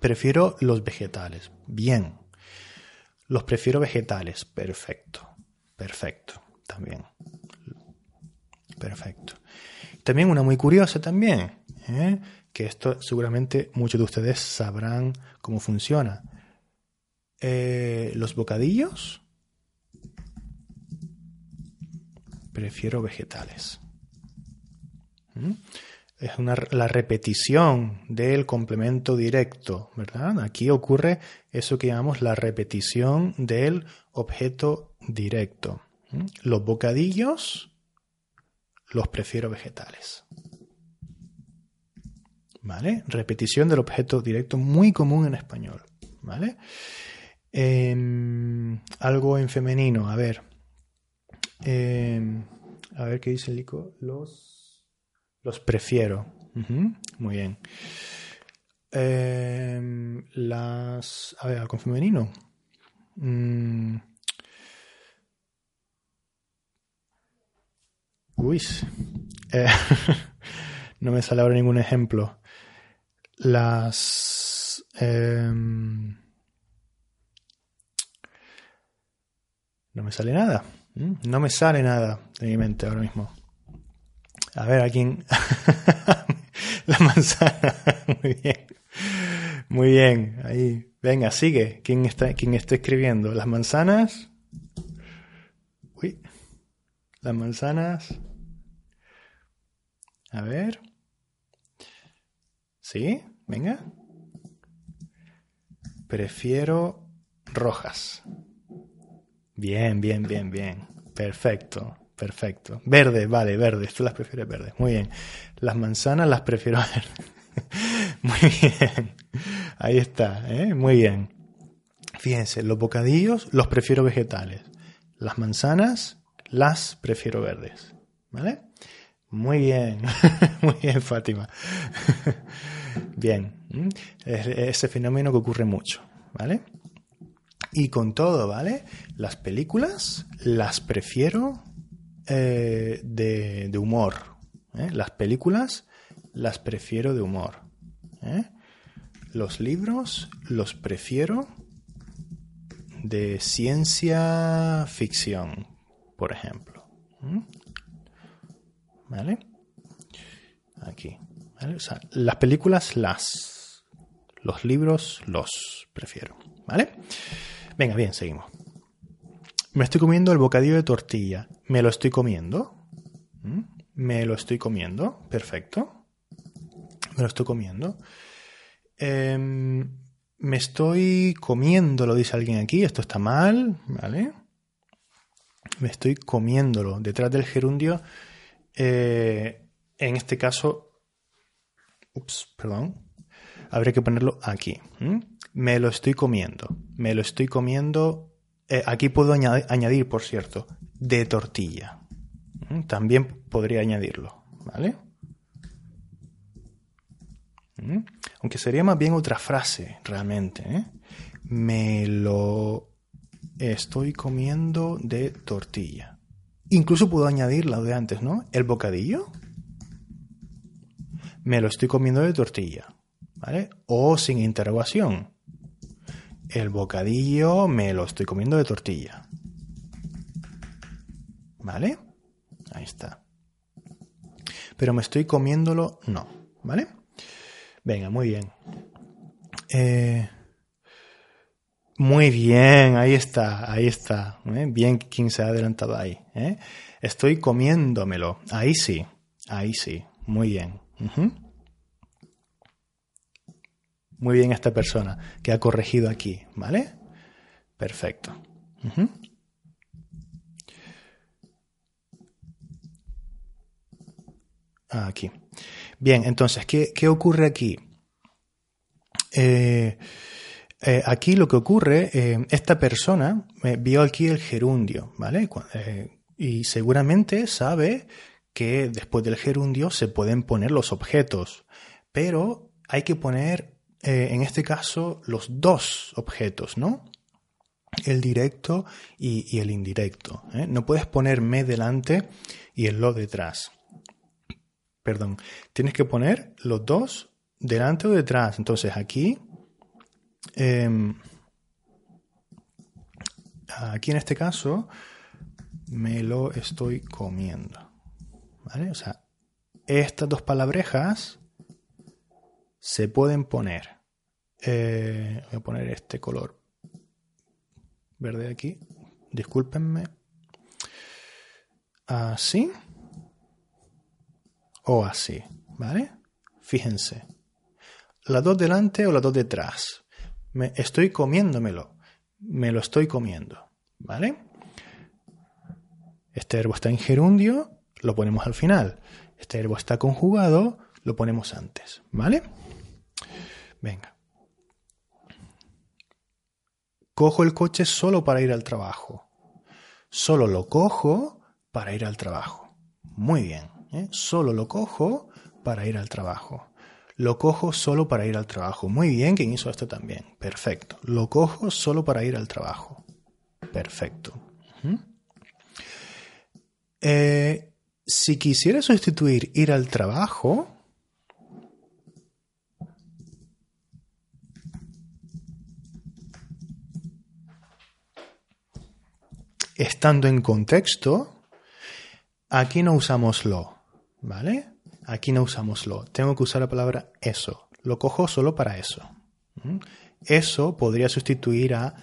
Prefiero los vegetales. Bien. Los prefiero vegetales. Perfecto. Perfecto, también. Perfecto. También una muy curiosa también, ¿eh? que esto seguramente muchos de ustedes sabrán cómo funciona. Eh, los bocadillos prefiero vegetales. ¿Mm? Es una, la repetición del complemento directo, ¿verdad? Aquí ocurre eso que llamamos la repetición del objeto directo. ¿Mm? Los bocadillos los prefiero vegetales. ¿Vale? Repetición del objeto directo muy común en español. ¿Vale? Em, algo en femenino, a ver. Em, a ver qué dice Lico. Los, los prefiero. muy bien. Em, las. A ver, algo en femenino. Mm, Uy, eh, no me sale ahora ningún ejemplo. Las... Em, no me sale nada. No me sale nada de mi mente ahora mismo. A ver, ¿a quién? La manzana. Muy bien. Muy bien. Ahí. Venga, sigue. ¿Quién está, quién está escribiendo? Las manzanas. Uy. Las manzanas. A ver. ¿Sí? Venga. Prefiero rojas. Bien, bien, bien, bien. Perfecto, perfecto. Verde, vale, verde. Tú las prefieres verdes. Muy bien. Las manzanas las prefiero verdes. Muy bien. Ahí está, ¿eh? Muy bien. Fíjense, los bocadillos los prefiero vegetales. Las manzanas las prefiero verdes. ¿Vale? Muy bien, muy bien, Fátima. Bien, ese fenómeno que ocurre mucho, ¿vale? Y con todo, ¿vale? Las películas las prefiero eh, de, humor. ¿eh? Las películas las prefiero de humor. ¿eh? Los libros los prefiero de ciencia ficción, por ejemplo. ¿Vale? Aquí. Las películas las. Los libros los prefiero. ¿Vale? Venga, bien, seguimos. Me estoy comiendo el bocadillo de tortilla. ¿Me lo estoy comiendo? ¿Mm? ¿Me lo estoy comiendo? Perfecto. Me lo estoy comiendo. Em, me estoy comiendo, lo dice alguien aquí. Esto está mal, ¿vale? Me estoy comiéndolo. Detrás del gerundio, eh, en este caso, ups, perdón, habría que ponerlo aquí. Me lo estoy comiendo. Me lo estoy comiendo. Eh, aquí puedo añadir, por cierto, de tortilla. También podría añadirlo, ¿vale? Aunque sería más bien otra frase, realmente. ¿eh? Me lo estoy comiendo de tortilla. Incluso puedo añadir la de antes, ¿no? El bocadillo. Me lo estoy comiendo de tortilla. ¿Vale? O sin interrogación. El bocadillo me lo estoy comiendo de tortilla. ¿Vale? Ahí está. Pero me estoy comiéndolo, no. ¿Vale? Venga, muy bien. Eh, muy bien, ahí está, ahí está. ¿eh? Bien quien se ha adelantado ahí. ¿eh? Estoy comiéndomelo. Ahí sí, ahí sí. Muy bien. Muy bien esta persona que ha corregido aquí, ¿vale? Perfecto. Aquí. Bien, entonces, ¿qué, ocurre aquí? Eh, eh, aquí lo que ocurre, eh, esta persona vio aquí el gerundio, ¿vale? y seguramente sabe que después del gerundio se pueden poner los objetos, pero hay que poner, en este caso, los dos objetos, ¿no? El directo y, el indirecto. No puedes poner me delante y el lo detrás perdón, tienes que poner los dos delante o detrás. Entonces aquí, em, aquí en este caso, me lo estoy comiendo. ¿Vale? O sea, estas dos palabrejas se pueden poner. Eh, voy a poner este color verde aquí. Discúlpenme. Así o así, ¿vale? Fíjense. La dos delante o la dos detrás. Me estoy comiéndomelo. Me lo estoy comiendo, ¿vale? Este verbo está en gerundio, lo ponemos al final. Este verbo está conjugado, lo ponemos antes, ¿vale? Venga. Cojo el coche solo para ir al trabajo. Solo lo cojo para ir al trabajo. Muy bien. ¿eh? Solo lo cojo para ir al trabajo. Lo cojo solo para ir al trabajo. Muy bien, ¿quién hizo esto también? Perfecto. Lo cojo solo para ir al trabajo. Perfecto. Eh, si quisiera sustituir ir al trabajo, estando en contexto, aquí no usamos lo. ¿Vale? Aquí no usamos lo. Tengo que usar la palabra eso. Lo cojo solo para eso. ¿Mm? Eso podría sustituir a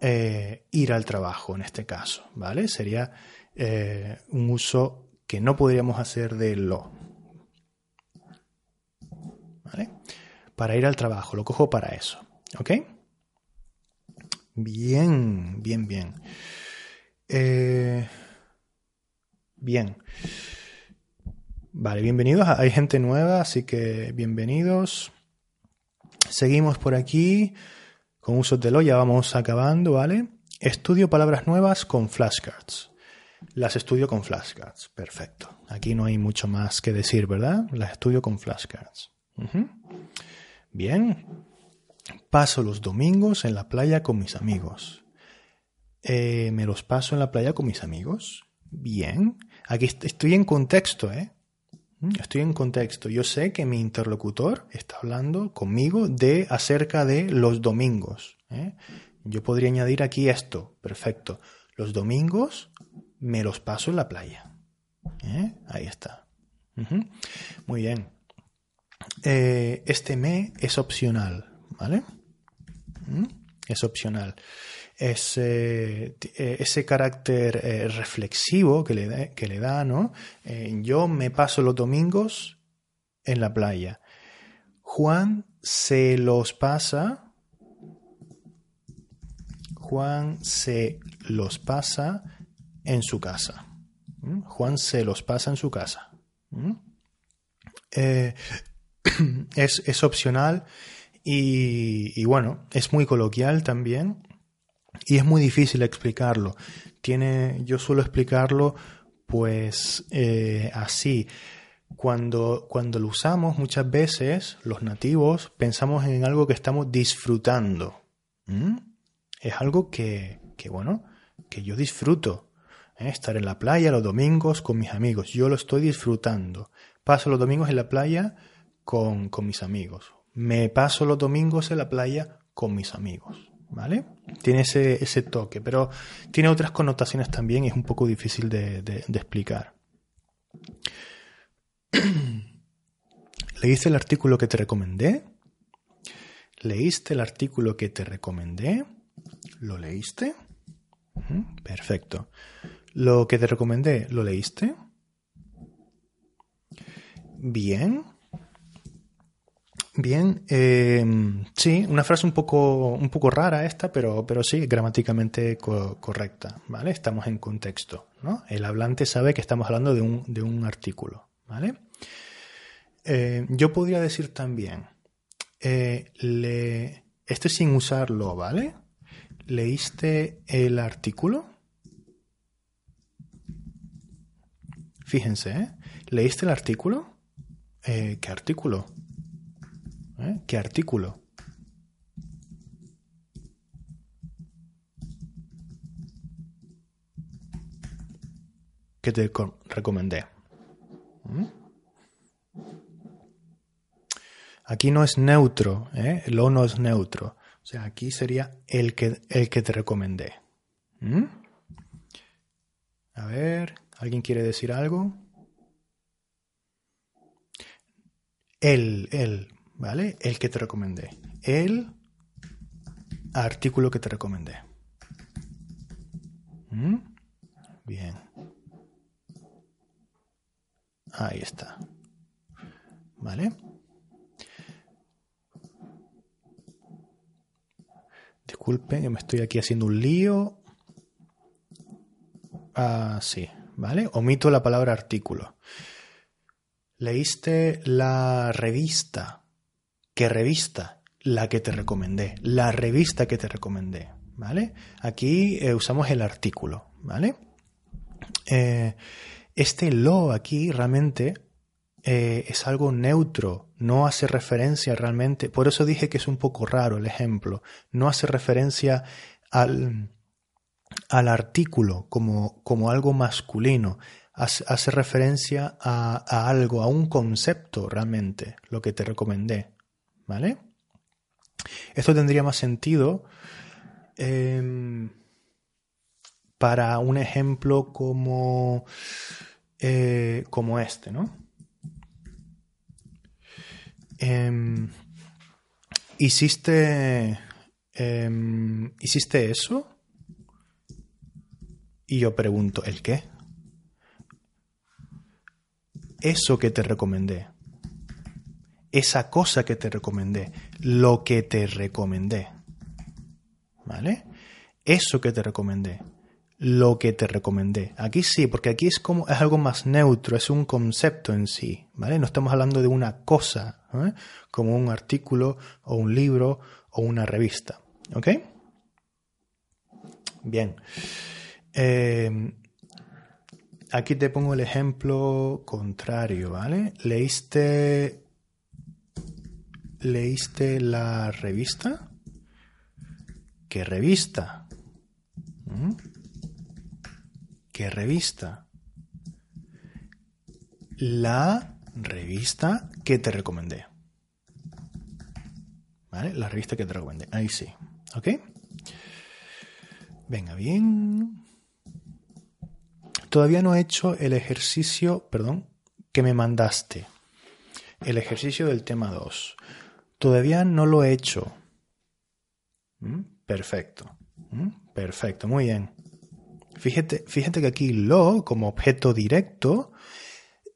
eh, ir al trabajo en este caso. ¿Vale? Sería eh, un uso que no podríamos hacer de lo. ¿Vale? Para ir al trabajo. Lo cojo para eso. ¿Ok? Bien, bien, bien. Eh, bien. Vale, bienvenidos. Hay gente nueva, así que bienvenidos. Seguimos por aquí con usos de lo, ya vamos acabando, ¿vale? Estudio palabras nuevas con flashcards. Las estudio con flashcards. Perfecto. Aquí no hay mucho más que decir, ¿verdad? Las estudio con flashcards. Bien. Paso los domingos en la playa con mis amigos. Eh, ¿Me los paso en la playa con mis amigos? Bien. Aquí estoy en contexto, ¿eh? Estoy en contexto. Yo sé que mi interlocutor está hablando conmigo de acerca de los domingos. ¿eh? Yo podría añadir aquí esto. Perfecto. Los domingos me los paso en la playa. ¿eh? Ahí está. Muy bien. Eh, este me es opcional, ¿vale? Es opcional. Ese, eh, ese carácter reflexivo que le, da, que le da, ¿no? yo me paso los domingos en la playa. Juan se los pasa. Juan se los pasa en su casa. ¿Mm? Juan se los pasa en su casa. ¿Mm? es, opcional y, bueno, es muy coloquial también y es muy difícil explicarlo. Tiene, yo suelo explicarlo pues eh, así. Cuando, cuando lo usamos muchas veces, los nativos pensamos en algo que estamos disfrutando. Es algo que, que, bueno, que yo disfruto. ¿Eh? Estar en la playa los domingos con mis amigos. Yo lo estoy disfrutando. Paso los domingos en la playa con, mis amigos. Me paso los domingos en la playa con mis amigos. ¿Vale? Tiene ese, ese toque, pero tiene otras connotaciones también y es un poco difícil de explicar. ¿Leíste el artículo que te recomendé? ¿Leíste el artículo que te recomendé? ¿Lo leíste? Perfecto. ¿Lo que te recomendé, lo leíste? Bien. Bien, em, sí, una frase un poco, un poco rara esta, pero, pero sí, gramáticamente correcta, ¿vale? Estamos en contexto, ¿no? El hablante sabe que estamos hablando de un, de un artículo, ¿vale? Eh, yo podría decir también, eh, le, este sin usarlo, ¿vale? ¿Leíste el artículo? Fíjense, ¿eh? ¿Leíste el artículo? Eh, ¿Qué artículo? ¿Eh? ¿Qué artículo? que te recomendé. ¿Mm? Aquí no es neutro, ¿eh? lo no es neutro. O sea, aquí sería el que, el que te recomendé. ¿Mm? A ver, ¿alguien quiere decir algo? El, el, ¿vale? El que te recomendé. El artículo que te recomendé. ¿Mm? Bien. Ahí está. ¿Vale? Disculpen que me estoy aquí haciendo un lío. Ah, sí, ¿vale? Omito la palabra artículo. ¿Leíste la revista? ¿Qué revista? La que te recomendé. La revista que te recomendé. ¿Vale? Aquí eh, usamos el artículo. ¿Vale? Eh, este lo aquí realmente eh, es algo neutro, no hace referencia realmente, por eso dije que es un poco raro el ejemplo, no hace referencia al, al artículo como, como algo masculino, hace, referencia a, algo, a un concepto realmente, lo que te recomendé. ¿Vale? Esto tendría más sentido em, para un ejemplo como, eh, como este, ¿no? Em, ¿Hiciste, em, ¿Hiciste eso? Y yo pregunto, ¿el qué? eso que te recomendé, esa cosa que te recomendé, lo que te recomendé. ¿Vale? Eso que te recomendé, lo que te recomendé. Aquí sí, porque aquí es como es algo más neutro, es un concepto en sí, ¿vale? No estamos hablando de una cosa, ¿eh? como un artículo o un libro o una revista, ¿ok? Bien. Eh, aquí te pongo el ejemplo contrario, ¿vale? ¿Leíste, leíste la revista? ¿Qué revista? ¿Mm? ¿Qué revista? La revista que te recomendé. ¿Vale? La revista que te recomendé. Ahí sí. ¿Ok? Venga, bien. Todavía no he hecho el ejercicio, perdón, que me mandaste. El ejercicio del tema 2. Todavía no lo he hecho. ¿Mm? Perfecto. ¿Mm? Perfecto, muy bien. Fíjate, fíjate que aquí lo, como objeto directo,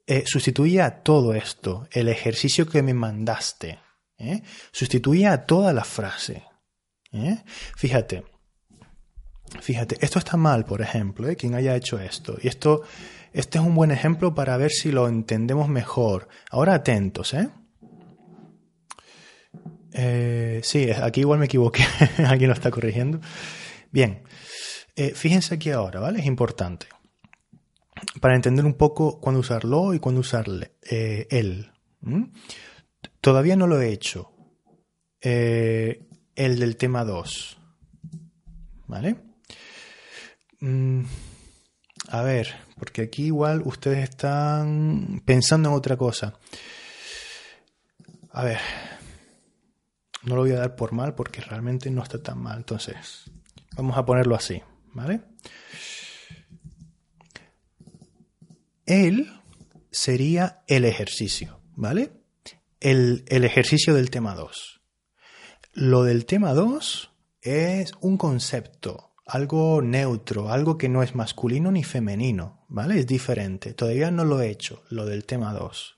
eh, sustituye a todo esto, el ejercicio que me mandaste. ¿eh? Sustituye a toda la frase. ¿eh? Fíjate, fíjate, esto está mal, por ejemplo, ¿eh? quien haya hecho esto. Y esto, este es un buen ejemplo para ver si lo entendemos mejor. Ahora atentos, ¿eh? eh sí, aquí igual me equivoqué, alguien lo está corrigiendo. Bien, fíjense aquí ahora, ¿vale? Es importante para entender un poco cuándo usarlo y cuándo usarle eh, él. Todavía no lo he hecho. Eh, el del tema 2. ¿Vale? Mm, a ver, porque aquí igual ustedes están pensando en otra cosa. A ver, no lo voy a dar por mal porque realmente no está tan mal. Entonces, vamos a ponerlo así. ¿Vale? Él sería el ejercicio, ¿vale? El, ejercicio del tema 2. Lo del tema 2 es un concepto, algo neutro, algo que no es masculino ni femenino, ¿vale? Es diferente. Todavía no lo he hecho, lo del tema 2.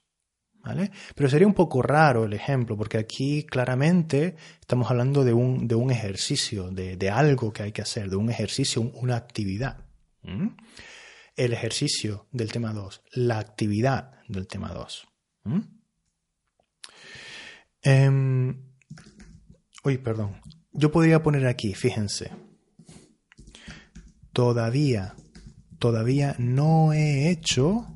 ¿Vale? Pero sería un poco raro el ejemplo, porque aquí claramente estamos hablando de un, de un ejercicio, de, algo que hay que hacer, de un ejercicio, una actividad el ejercicio del tema 2, la actividad del tema 2. ¿Mm? Em, uy, perdón. Yo podría poner aquí, fíjense. Todavía, todavía no he hecho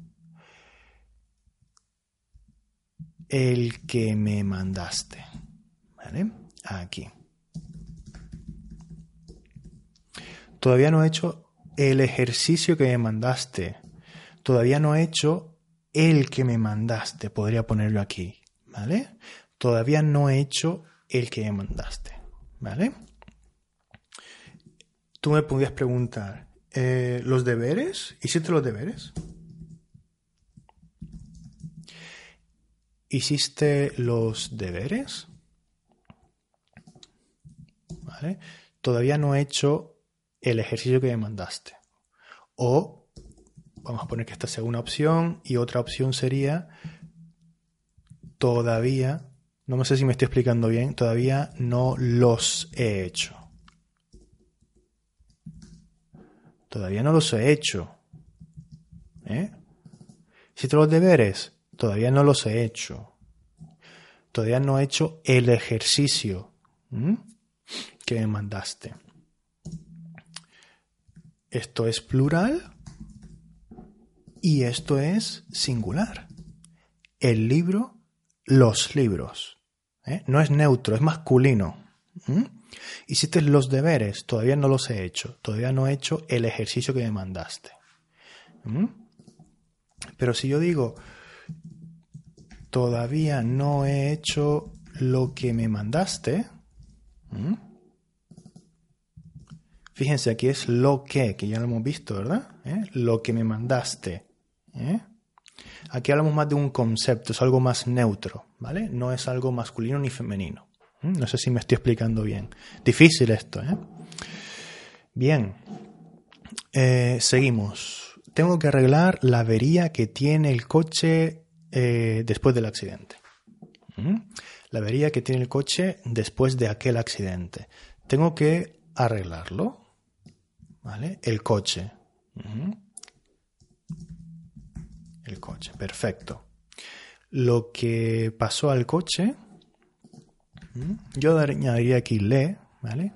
el que me mandaste. ¿Vale? Aquí. Todavía no he hecho el ejercicio que me mandaste. Todavía no he hecho el que me mandaste. Podría ponerlo aquí. ¿Vale? Todavía no he hecho el que me mandaste. ¿Vale? Tú me podías preguntar, eh, ¿los deberes? ¿Hiciste los deberes? ¿Hiciste los deberes? ¿Vale? Todavía no he hecho el ejercicio que me mandaste. O vamos a poner que esta sea una opción y otra opción sería todavía, no sé si me estoy explicando bien, todavía no los he hecho. Todavía no los he hecho. ¿Eh? Si te los deberes, todavía no los he hecho. Todavía no he hecho el ejercicio que me mandaste. Esto es plural y esto es singular. El libro, los libros. ¿eh? No es neutro, es masculino. Hiciste los deberes, todavía no los he hecho. Todavía no he hecho el ejercicio que me mandaste. Pero si yo digo, todavía no he hecho lo que me mandaste, Fíjense, aquí es lo que, que ya lo hemos visto, ¿verdad? ¿Eh? Lo que me mandaste. ¿eh? Aquí hablamos más de un concepto, es algo más neutro, ¿vale? No es algo masculino ni femenino. ¿Eh? No sé si me estoy explicando bien. Difícil esto, ¿eh? Bien. seguimos. Tengo que arreglar la avería que tiene el coche después del accidente. La avería que tiene el coche después de aquel accidente. Tengo que arreglarlo. ¿Vale? El coche. El coche, perfecto. Lo que pasó al coche, yo añadiría aquí le, ¿vale?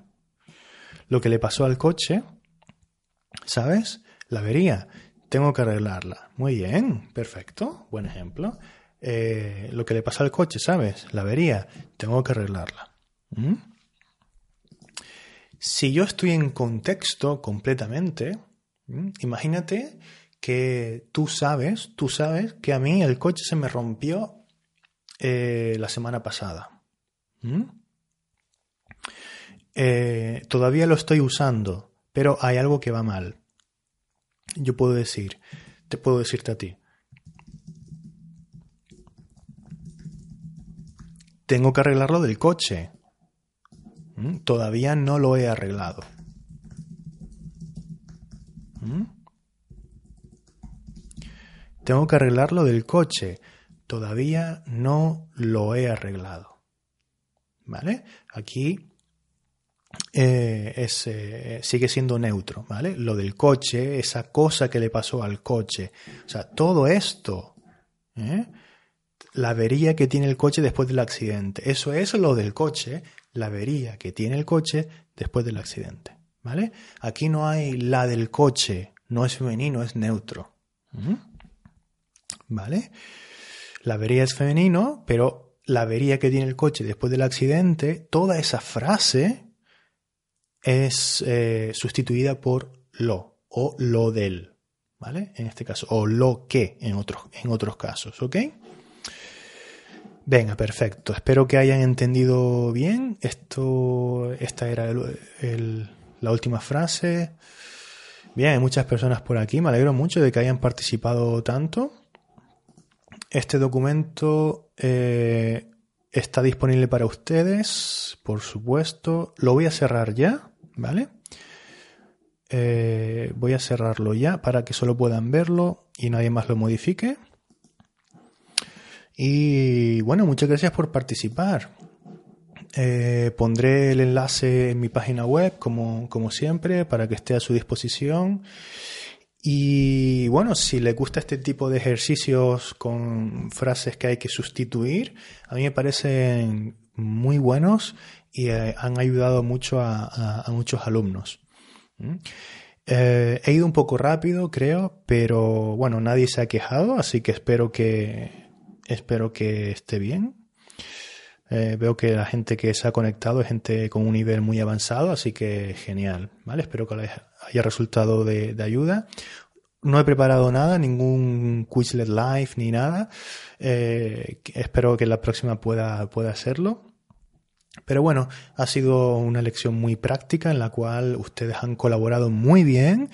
Lo que le pasó al coche, ¿sabes? La avería. Tengo que arreglarla. Muy bien, perfecto, buen ejemplo. Eh, lo que le pasó al coche, ¿sabes? La avería. Tengo que arreglarla. Si yo estoy en contexto completamente, imagínate que tú sabes, tú sabes que a mí el coche se me rompió eh, la semana pasada. ¿Mm? Eh, todavía lo estoy usando, pero hay algo que va mal. Yo puedo decir, te puedo decirte a ti. Tengo que arreglarlo del coche. ¿Mm? Todavía no lo he arreglado. ¿Mm? Tengo que arreglarlo del coche. Todavía no lo he arreglado. ¿Vale? Aquí eh, eh, sigue siendo neutro, ¿vale? Lo del coche, esa cosa que le pasó al coche. O sea, todo esto, ¿eh? la avería que tiene el coche después del accidente. Eso es lo del coche, la avería que tiene el coche después del accidente, ¿vale? Aquí no hay la del coche, no es femenino, es neutro. ¿vale? La avería es femenino, pero la avería que tiene el coche después del accidente, toda esa frase es eh, sustituida por lo o lo del, ¿vale? En este caso, o lo que en otros, en otros casos, ¿ok? Venga, perfecto. Espero que hayan entendido bien. Esto, esta era la última frase. Bien, hay muchas personas por aquí. Me alegro mucho de que hayan participado tanto. Este documento eh, está disponible para ustedes, por supuesto. Lo voy a cerrar ya, ¿vale? Eh, voy a cerrarlo ya para que solo puedan verlo y nadie más lo modifique. Y bueno, muchas gracias por participar. Eh, pondré el enlace en mi página web, como, como siempre, para que esté a su disposición. Y bueno, si le gusta este tipo de ejercicios con frases que hay que sustituir, a mí me parecen muy buenos y eh, han ayudado mucho a, muchos alumnos. ¿Mm? Eh, he ido un poco rápido, creo, pero bueno, nadie se ha quejado, así que espero que espero que esté bien. Eh, veo que la gente que se ha conectado es gente con un nivel muy avanzado, así que genial, ¿vale? Espero que les haya resultado de, ayuda. No he preparado nada, ningún Quizlet Live ni nada. Eh, espero que la próxima pueda, pueda hacerlo. Pero bueno, ha sido una lección muy práctica en la cual ustedes han colaborado muy bien.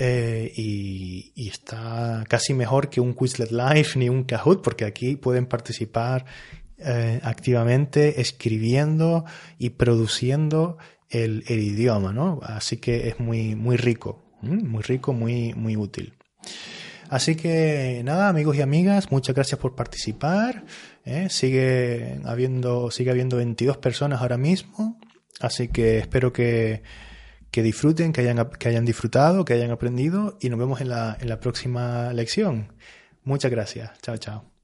Eh, y, está casi mejor que un Quizlet Live ni un Kahoot, porque aquí pueden participar eh, activamente escribiendo y produciendo el, idioma, ¿no? Así que es muy, muy rico, muy rico, muy, muy útil. Así que nada, amigos y amigas, muchas gracias por participar. ¿eh? Sigue habiendo, sigue habiendo 22 personas ahora mismo. Así que espero que, que disfruten, que hayan, que hayan disfrutado, que hayan aprendido y nos vemos en la, en la próxima lección. Muchas gracias. Chao, chao.